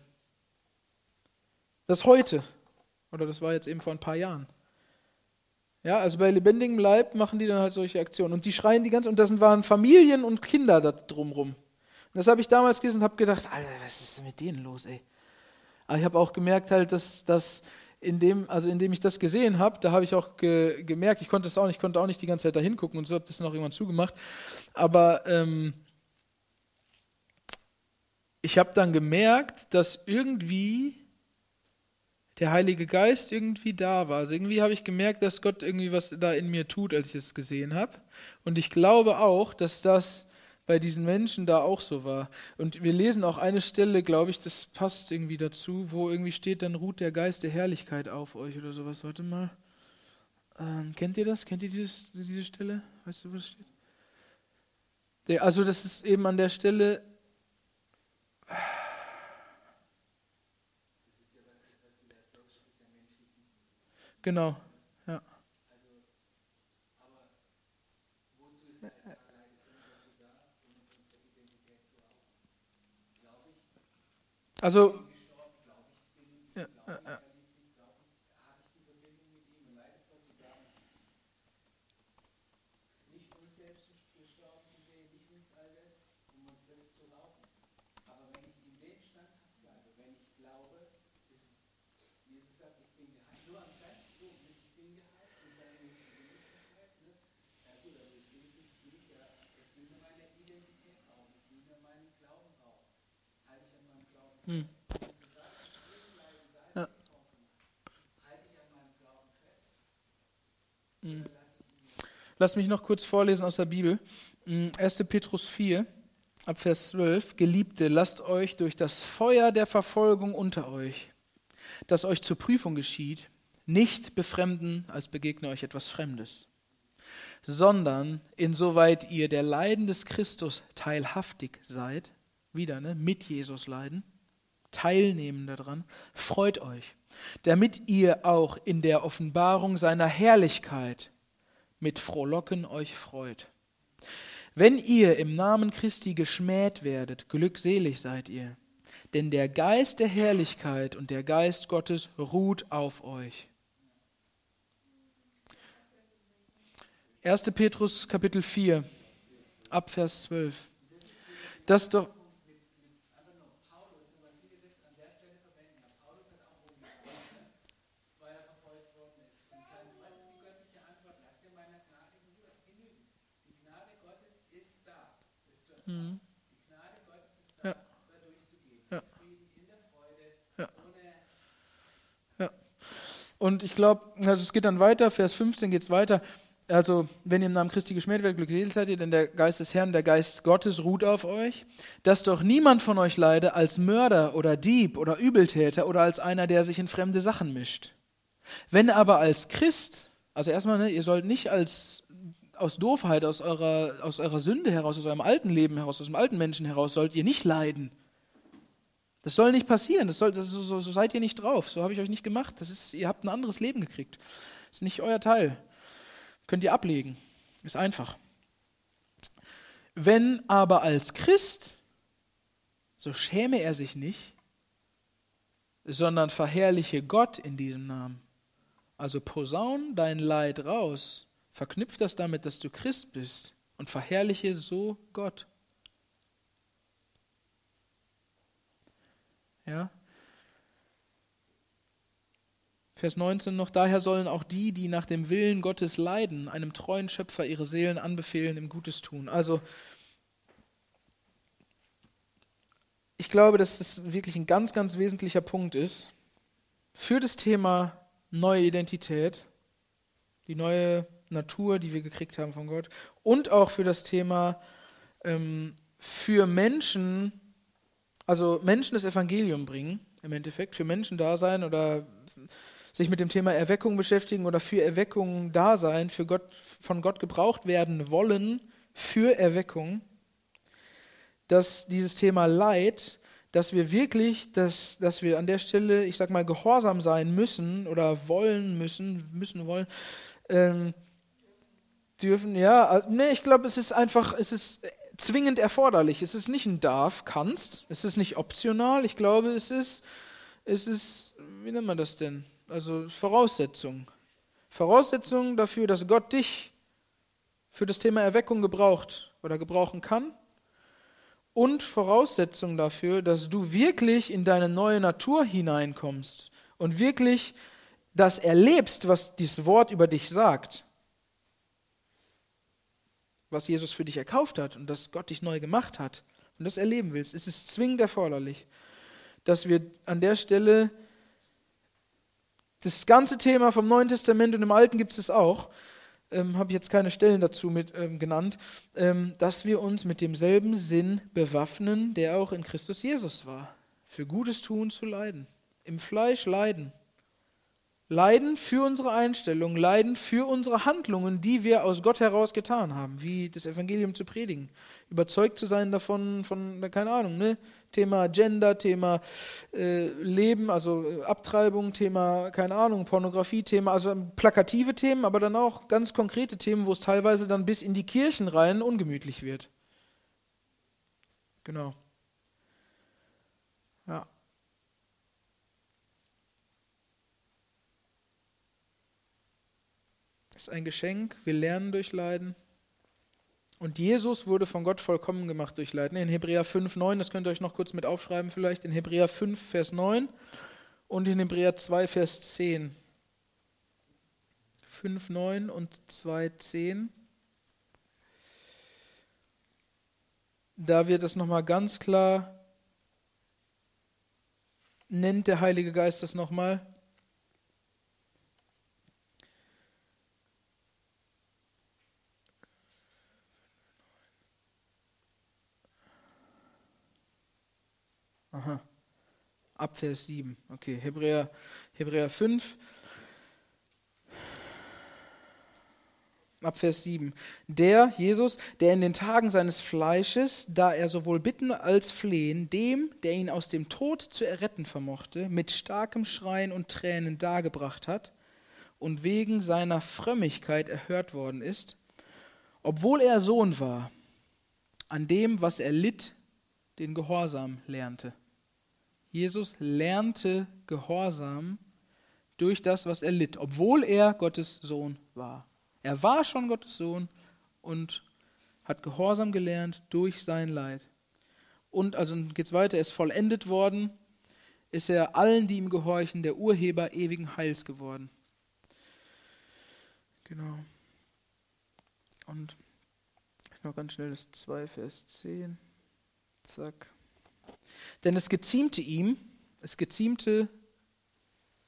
Das heute. Oder das war jetzt eben vor ein paar Jahren. Ja, also bei lebendigem Leib machen die dann halt solche Aktionen. Und die schreien die ganze und das waren Familien und Kinder da drumrum. Und das habe ich damals gelesen und habe gedacht, Alter, was ist denn mit denen los, ey? Aber ich habe auch gemerkt halt, dass, dass in dem, also indem ich das gesehen habe, da habe ich auch ge, gemerkt, ich konnte es auch nicht, konnte auch nicht die ganze Zeit da hingucken und so, habe das noch irgendwann zugemacht. Aber ähm, ich habe dann gemerkt, dass irgendwie der Heilige Geist irgendwie da war. Also irgendwie habe ich gemerkt, dass Gott irgendwie was da in mir tut, als ich es gesehen habe. Und ich glaube auch, dass das bei diesen Menschen da auch so war. Und wir lesen auch eine Stelle, glaube ich, das passt irgendwie dazu, wo irgendwie steht, dann ruht der Geist der Herrlichkeit auf euch oder sowas. Warte mal. Ähm, kennt ihr das? Kennt ihr dieses, diese Stelle? Weißt du, was steht? Der, also das ist eben an der Stelle, Genau, ja. Also, ja, ja, ja. Hm. Hm. Lass mich noch kurz vorlesen aus der Bibel. 1. Hm, Petrus 4, ab Vers 12. Geliebte, lasst euch durch das Feuer der Verfolgung unter euch, das euch zur Prüfung geschieht, nicht befremden, als begegne euch etwas Fremdes, sondern insoweit ihr der Leiden des Christus teilhaftig seid, wieder ne, mit Jesus leiden, teilnehmen daran, freut euch, damit ihr auch in der Offenbarung seiner Herrlichkeit mit Frohlocken euch freut. Wenn ihr im Namen Christi geschmäht werdet, glückselig seid ihr, denn der Geist der Herrlichkeit und der Geist Gottes ruht auf euch. 1. Petrus Kapitel 4, ab Vers 12. Das doch. Mhm. Ja. Ja. Ja. Ja. Und ich glaube, also es geht dann weiter, Vers 15 geht es weiter. Also, wenn ihr im Namen Christi geschmäht werdet, glückselig seid ihr, denn der Geist des Herrn, der Geist Gottes ruht auf euch, dass doch niemand von euch leide als Mörder oder Dieb oder Übeltäter oder als einer, der sich in fremde Sachen mischt. Wenn aber als Christ, also erstmal, ne, ihr sollt nicht als aus Doofheit, aus eurer, aus eurer Sünde heraus, aus eurem alten Leben heraus, aus dem alten Menschen heraus, sollt ihr nicht leiden. Das soll nicht passieren, das soll, das, so, so seid ihr nicht drauf, so habe ich euch nicht gemacht. Das ist, ihr habt ein anderes Leben gekriegt. Das ist nicht euer Teil. Könnt ihr ablegen. Ist einfach. Wenn aber als Christ, so schäme er sich nicht, sondern verherrliche Gott in diesem Namen. Also posaun dein Leid raus Verknüpf das damit, dass du Christ bist und verherrliche so Gott. Ja? Vers 19 noch, daher sollen auch die, die nach dem Willen Gottes leiden, einem treuen Schöpfer ihre Seelen anbefehlen, im Gutes tun. Also, ich glaube, dass das wirklich ein ganz, ganz wesentlicher Punkt ist für das Thema neue Identität, die neue Natur, die wir gekriegt haben von Gott. Und auch für das Thema ähm, für Menschen, also Menschen das Evangelium bringen, im Endeffekt, für Menschen da sein oder sich mit dem Thema Erweckung beschäftigen oder für Erweckung da sein, für Gott, von Gott gebraucht werden wollen, für Erweckung, dass dieses Thema Leid, dass wir wirklich, dass, dass wir an der Stelle, ich sag mal, gehorsam sein müssen oder wollen müssen, müssen wollen, ähm, dürfen, ja, nee, ich glaube, es ist einfach, es ist zwingend erforderlich. Es ist nicht ein darf, kannst, es ist nicht optional. Ich glaube, es ist, es ist, wie nennt man das denn? Also Voraussetzung. Voraussetzung dafür, dass Gott dich für das Thema Erweckung gebraucht oder gebrauchen kann. Und Voraussetzung dafür, dass du wirklich in deine neue Natur hineinkommst und wirklich das erlebst, was dieses Wort über dich sagt was Jesus für dich erkauft hat und dass Gott dich neu gemacht hat und das erleben willst, ist es zwingend erforderlich, dass wir an der Stelle das ganze Thema vom Neuen Testament und im Alten gibt es auch, ähm, habe ich jetzt keine Stellen dazu mit, ähm, genannt, ähm, dass wir uns mit demselben Sinn bewaffnen, der auch in Christus Jesus war, für Gutes tun zu leiden, im Fleisch leiden Leiden für unsere Einstellung, Leiden für unsere Handlungen, die wir aus Gott heraus getan haben, wie das Evangelium zu predigen. Überzeugt zu sein davon, von, keine Ahnung, ne? Thema Gender, Thema äh, Leben, also äh, Abtreibung, Thema, keine Ahnung, Pornografie, Thema, also plakative Themen, aber dann auch ganz konkrete Themen, wo es teilweise dann bis in die Kirchen rein ungemütlich wird. Genau. Ja. Ist ein Geschenk, wir lernen durch Leiden. Und Jesus wurde von Gott vollkommen gemacht durch Leiden. In Hebräer 5, 9, das könnt ihr euch noch kurz mit aufschreiben vielleicht, in Hebräer 5, Vers 9 und in Hebräer 2, Vers 10. 5, 9 und 2, 10. Da wird das nochmal ganz klar, nennt der Heilige Geist das nochmal. Aha. Ab Vers 7. Okay, Hebräer, Hebräer 5. ab Vers 7. Der, Jesus, der in den Tagen seines Fleisches, da er sowohl bitten als flehen, dem, der ihn aus dem Tod zu erretten vermochte, mit starkem Schreien und Tränen dargebracht hat und wegen seiner Frömmigkeit erhört worden ist, obwohl er Sohn war, an dem, was er litt, den Gehorsam lernte. Jesus lernte Gehorsam durch das, was er litt, obwohl er Gottes Sohn war. Er war schon Gottes Sohn und hat Gehorsam gelernt durch sein Leid. Und also geht es weiter, er ist vollendet worden, ist er allen, die ihm gehorchen, der Urheber ewigen Heils geworden. Genau. Und noch ganz schnell das 2, Vers 10. Zack. Denn es geziemte ihm, es geziemte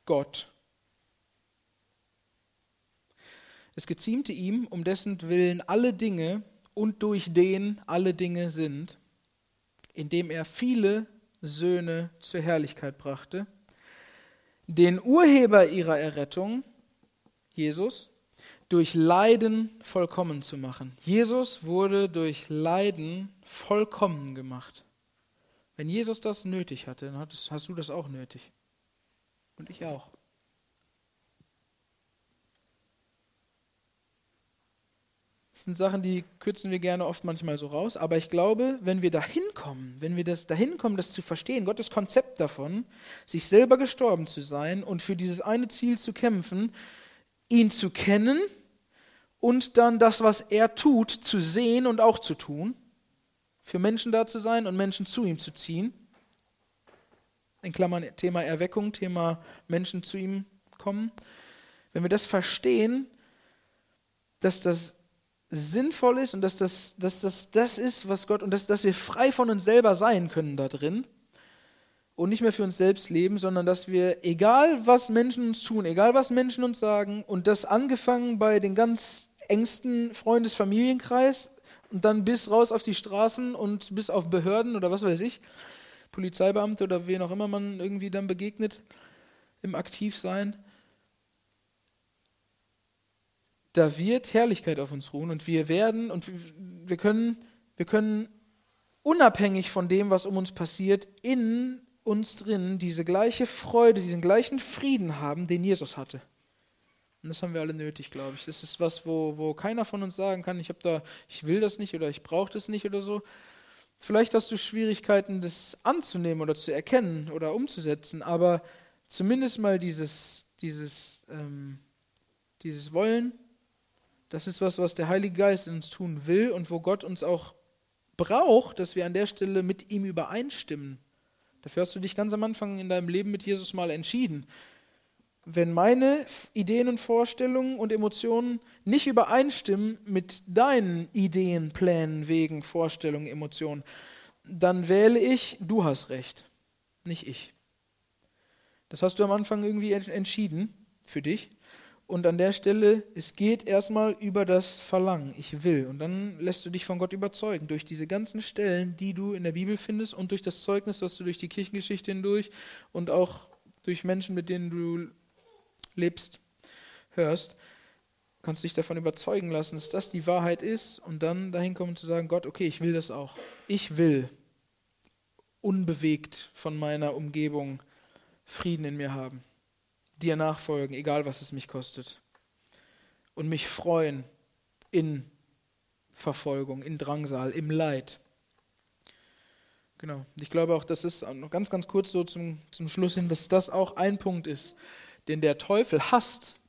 Gott. Es geziemte ihm, um dessen Willen alle Dinge und durch den alle Dinge sind, indem er viele Söhne zur Herrlichkeit brachte, den Urheber ihrer Errettung, Jesus, durch Leiden vollkommen zu machen. Jesus wurde durch Leiden vollkommen gemacht. Wenn Jesus das nötig hatte, dann hast du das auch nötig. Und ich auch. Das sind Sachen, die kürzen wir gerne oft manchmal so raus. Aber ich glaube, wenn wir dahin kommen, wenn wir das dahin kommen, das zu verstehen, Gottes Konzept davon, sich selber gestorben zu sein und für dieses eine Ziel zu kämpfen, ihn zu kennen und dann das, was er tut, zu sehen und auch zu tun, für Menschen da zu sein und Menschen zu ihm zu ziehen. In Klammern Thema Erweckung, Thema Menschen zu ihm kommen. Wenn wir das verstehen, dass das sinnvoll ist und dass das, dass das das ist, was Gott, und dass, dass wir frei von uns selber sein können da drin und nicht mehr für uns selbst leben, sondern dass wir, egal was Menschen uns tun, egal was Menschen uns sagen, und das angefangen bei den ganz engsten Freundes-Familienkreis und dann bis raus auf die Straßen und bis auf Behörden oder was weiß ich, Polizeibeamte oder wen auch immer man irgendwie dann begegnet im Aktivsein, da wird Herrlichkeit auf uns ruhen und wir werden und wir können, wir können unabhängig von dem, was um uns passiert, in uns drin diese gleiche Freude, diesen gleichen Frieden haben, den Jesus hatte. Und das haben wir alle nötig, glaube ich. Das ist was, wo, wo keiner von uns sagen kann, ich habe da, ich will das nicht oder ich brauche das nicht oder so. Vielleicht hast du Schwierigkeiten, das anzunehmen oder zu erkennen oder umzusetzen, aber zumindest mal dieses, dieses, ähm, dieses Wollen, das ist was, was der Heilige Geist in uns tun will und wo Gott uns auch braucht, dass wir an der Stelle mit ihm übereinstimmen. Dafür hast du dich ganz am Anfang in deinem Leben mit Jesus mal entschieden. Wenn meine Ideen und Vorstellungen und Emotionen nicht übereinstimmen mit deinen Ideen, Plänen, Wegen, Vorstellungen, Emotionen, dann wähle ich, du hast recht, nicht ich. Das hast du am Anfang irgendwie entschieden für dich. Und an der Stelle, es geht erstmal über das Verlangen, ich will. Und dann lässt du dich von Gott überzeugen, durch diese ganzen Stellen, die du in der Bibel findest und durch das Zeugnis, was du durch die Kirchengeschichte hindurch und auch durch Menschen, mit denen du lebst, hörst, kannst du dich davon überzeugen lassen, dass das die Wahrheit ist und dann dahin kommen zu sagen, Gott, okay, ich will das auch. Ich will unbewegt von meiner Umgebung Frieden in mir haben dir nachfolgen, egal was es mich kostet. Und mich freuen in Verfolgung, in Drangsal, im Leid. Genau. Ich glaube auch, das ist noch ganz, ganz kurz so zum, zum Schluss hin, dass das auch ein Punkt ist, den der Teufel hasst.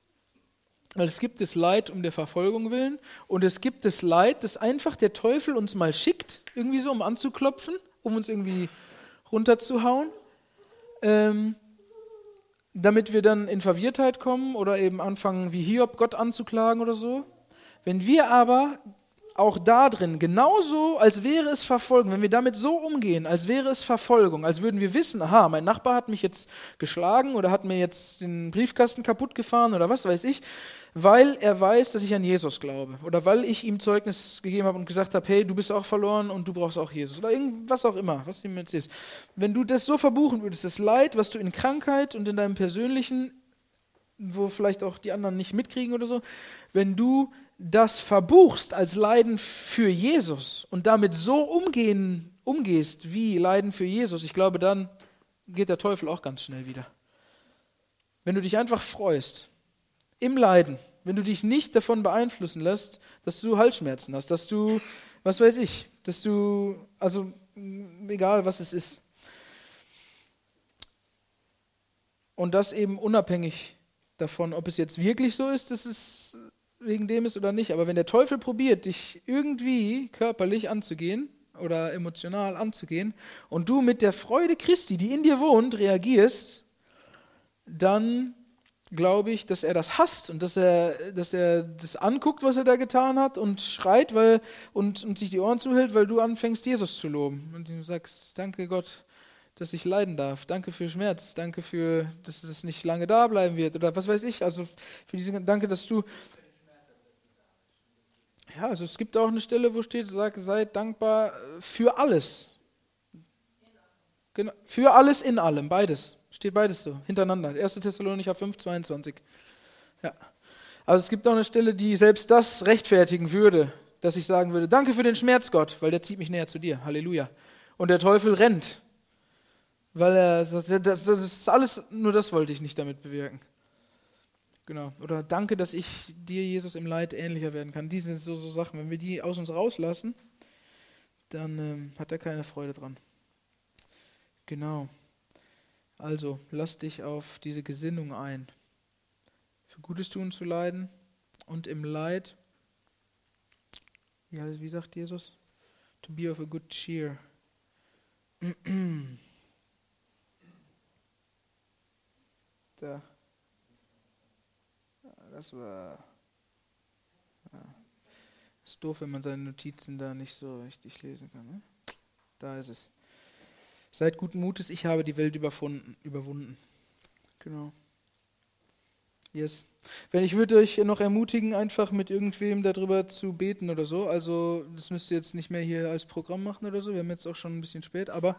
Weil es gibt das Leid um der Verfolgung willen und es gibt das Leid, das einfach der Teufel uns mal schickt, irgendwie so, um anzuklopfen, um uns irgendwie runterzuhauen. Ähm, damit wir dann in Verwirrtheit kommen oder eben anfangen, wie Hiob Gott anzuklagen oder so. Wenn wir aber auch da drin genauso, als wäre es Verfolgung, wenn wir damit so umgehen, als wäre es Verfolgung, als würden wir wissen, aha, mein Nachbar hat mich jetzt geschlagen oder hat mir jetzt den Briefkasten kaputt gefahren oder was weiß ich, weil er weiß, dass ich an Jesus glaube oder weil ich ihm Zeugnis gegeben habe und gesagt habe, hey, du bist auch verloren und du brauchst auch Jesus oder irgendwas auch immer, was du ihm erzählst. Wenn du das so verbuchen würdest, das Leid, was du in Krankheit und in deinem persönlichen, wo vielleicht auch die anderen nicht mitkriegen oder so, wenn du das verbuchst als Leiden für Jesus und damit so umgehen, umgehst wie Leiden für Jesus, ich glaube, dann geht der Teufel auch ganz schnell wieder. Wenn du dich einfach freust im Leiden, wenn du dich nicht davon beeinflussen lässt, dass du Halsschmerzen hast, dass du, was weiß ich, dass du, also egal was es ist. Und das eben unabhängig davon, ob es jetzt wirklich so ist, dass es wegen dem ist oder nicht. Aber wenn der Teufel probiert, dich irgendwie körperlich anzugehen oder emotional anzugehen und du mit der Freude Christi, die in dir wohnt, reagierst, dann glaube ich, dass er das hasst und dass er, dass er das anguckt, was er da getan hat und schreit weil, und, und sich die Ohren zuhält, weil du anfängst, Jesus zu loben. Und du sagst, danke Gott, dass ich leiden darf. Danke für Schmerz. Danke für, dass das nicht lange da bleiben wird. Oder was weiß ich. Also für diese, danke, dass du. Ja, also es gibt auch eine Stelle, wo steht, sag, seid dankbar für alles. Genau, für alles in allem, beides. Steht beides so, hintereinander. 1. Thessalonicher 5, 22. Ja. Also es gibt auch eine Stelle, die selbst das rechtfertigen würde, dass ich sagen würde, danke für den Schmerz, Gott, weil der zieht mich näher zu dir. Halleluja. Und der Teufel rennt, weil er sagt, das, das ist alles, nur das wollte ich nicht damit bewirken. Genau. Oder danke, dass ich dir, Jesus, im Leid ähnlicher werden kann. Die sind so, so Sachen. Wenn wir die aus uns rauslassen, dann ähm, hat er keine Freude dran. Genau. Also lass dich auf diese Gesinnung ein, für Gutes tun zu leiden und im Leid, ja, wie sagt Jesus? To be of a good cheer. Da. Das war. Ja. Ist doof, wenn man seine Notizen da nicht so richtig lesen kann. Ne? Da ist es. Seid guten Mutes, ich habe die Welt überwunden. Genau. Yes. Wenn ich würde euch noch ermutigen, einfach mit irgendwem darüber zu beten oder so. Also das müsst ihr jetzt nicht mehr hier als Programm machen oder so. Wir haben jetzt auch schon ein bisschen spät, aber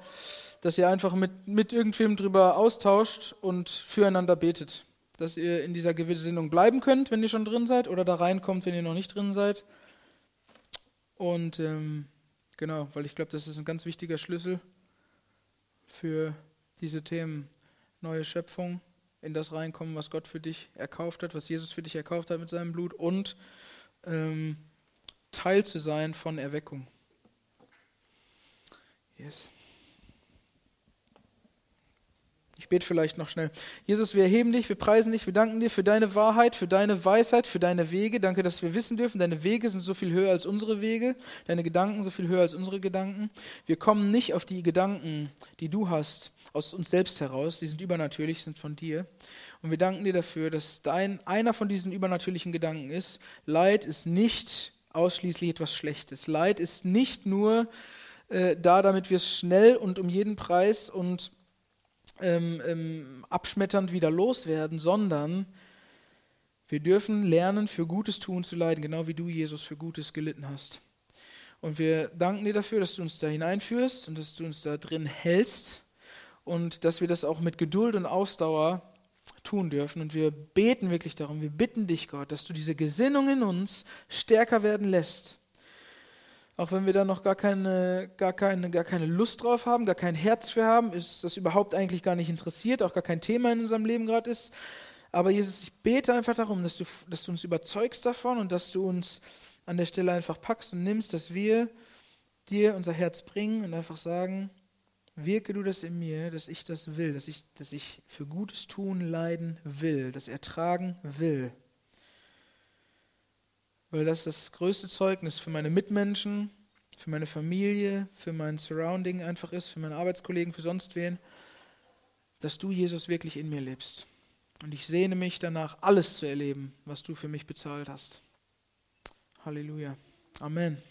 dass ihr einfach mit, mit irgendwem darüber austauscht und füreinander betet. Dass ihr in dieser Gesinnung bleiben könnt, wenn ihr schon drin seid, oder da reinkommt, wenn ihr noch nicht drin seid. Und ähm, genau, weil ich glaube, das ist ein ganz wichtiger Schlüssel für diese Themen neue Schöpfung, in das reinkommen, was Gott für dich erkauft hat, was Jesus für dich erkauft hat mit seinem Blut und ähm, Teil zu sein von Erweckung. Yes. Ich bete vielleicht noch schnell. Jesus, wir erheben dich, wir preisen dich, wir danken dir für deine Wahrheit, für deine Weisheit, für deine Wege. Danke, dass wir wissen dürfen, deine Wege sind so viel höher als unsere Wege, deine Gedanken so viel höher als unsere Gedanken. Wir kommen nicht auf die Gedanken, die du hast, aus uns selbst heraus. Die sind übernatürlich, sind von dir. Und wir danken dir dafür, dass dein, einer von diesen übernatürlichen Gedanken ist, Leid ist nicht ausschließlich etwas Schlechtes. Leid ist nicht nur äh, da, damit wir es schnell und um jeden Preis und ähm, ähm, abschmetternd wieder loswerden, sondern wir dürfen lernen, für Gutes tun zu leiden, genau wie du, Jesus, für Gutes gelitten hast. Und wir danken dir dafür, dass du uns da hineinführst und dass du uns da drin hältst und dass wir das auch mit Geduld und Ausdauer tun dürfen. Und wir beten wirklich darum, wir bitten dich, Gott, dass du diese Gesinnung in uns stärker werden lässt auch wenn wir da noch gar keine, gar, keine, gar keine Lust drauf haben, gar kein Herz für haben, ist das überhaupt eigentlich gar nicht interessiert, auch gar kein Thema in unserem Leben gerade ist. Aber Jesus, ich bete einfach darum, dass du, dass du uns überzeugst davon und dass du uns an der Stelle einfach packst und nimmst, dass wir dir unser Herz bringen und einfach sagen, wirke du das in mir, dass ich das will, dass ich, dass ich für Gutes tun, leiden will, das ertragen will weil das das größte Zeugnis für meine Mitmenschen, für meine Familie, für mein Surrounding einfach ist, für meine Arbeitskollegen, für sonst wen, dass du, Jesus, wirklich in mir lebst. Und ich sehne mich danach, alles zu erleben, was du für mich bezahlt hast. Halleluja. Amen.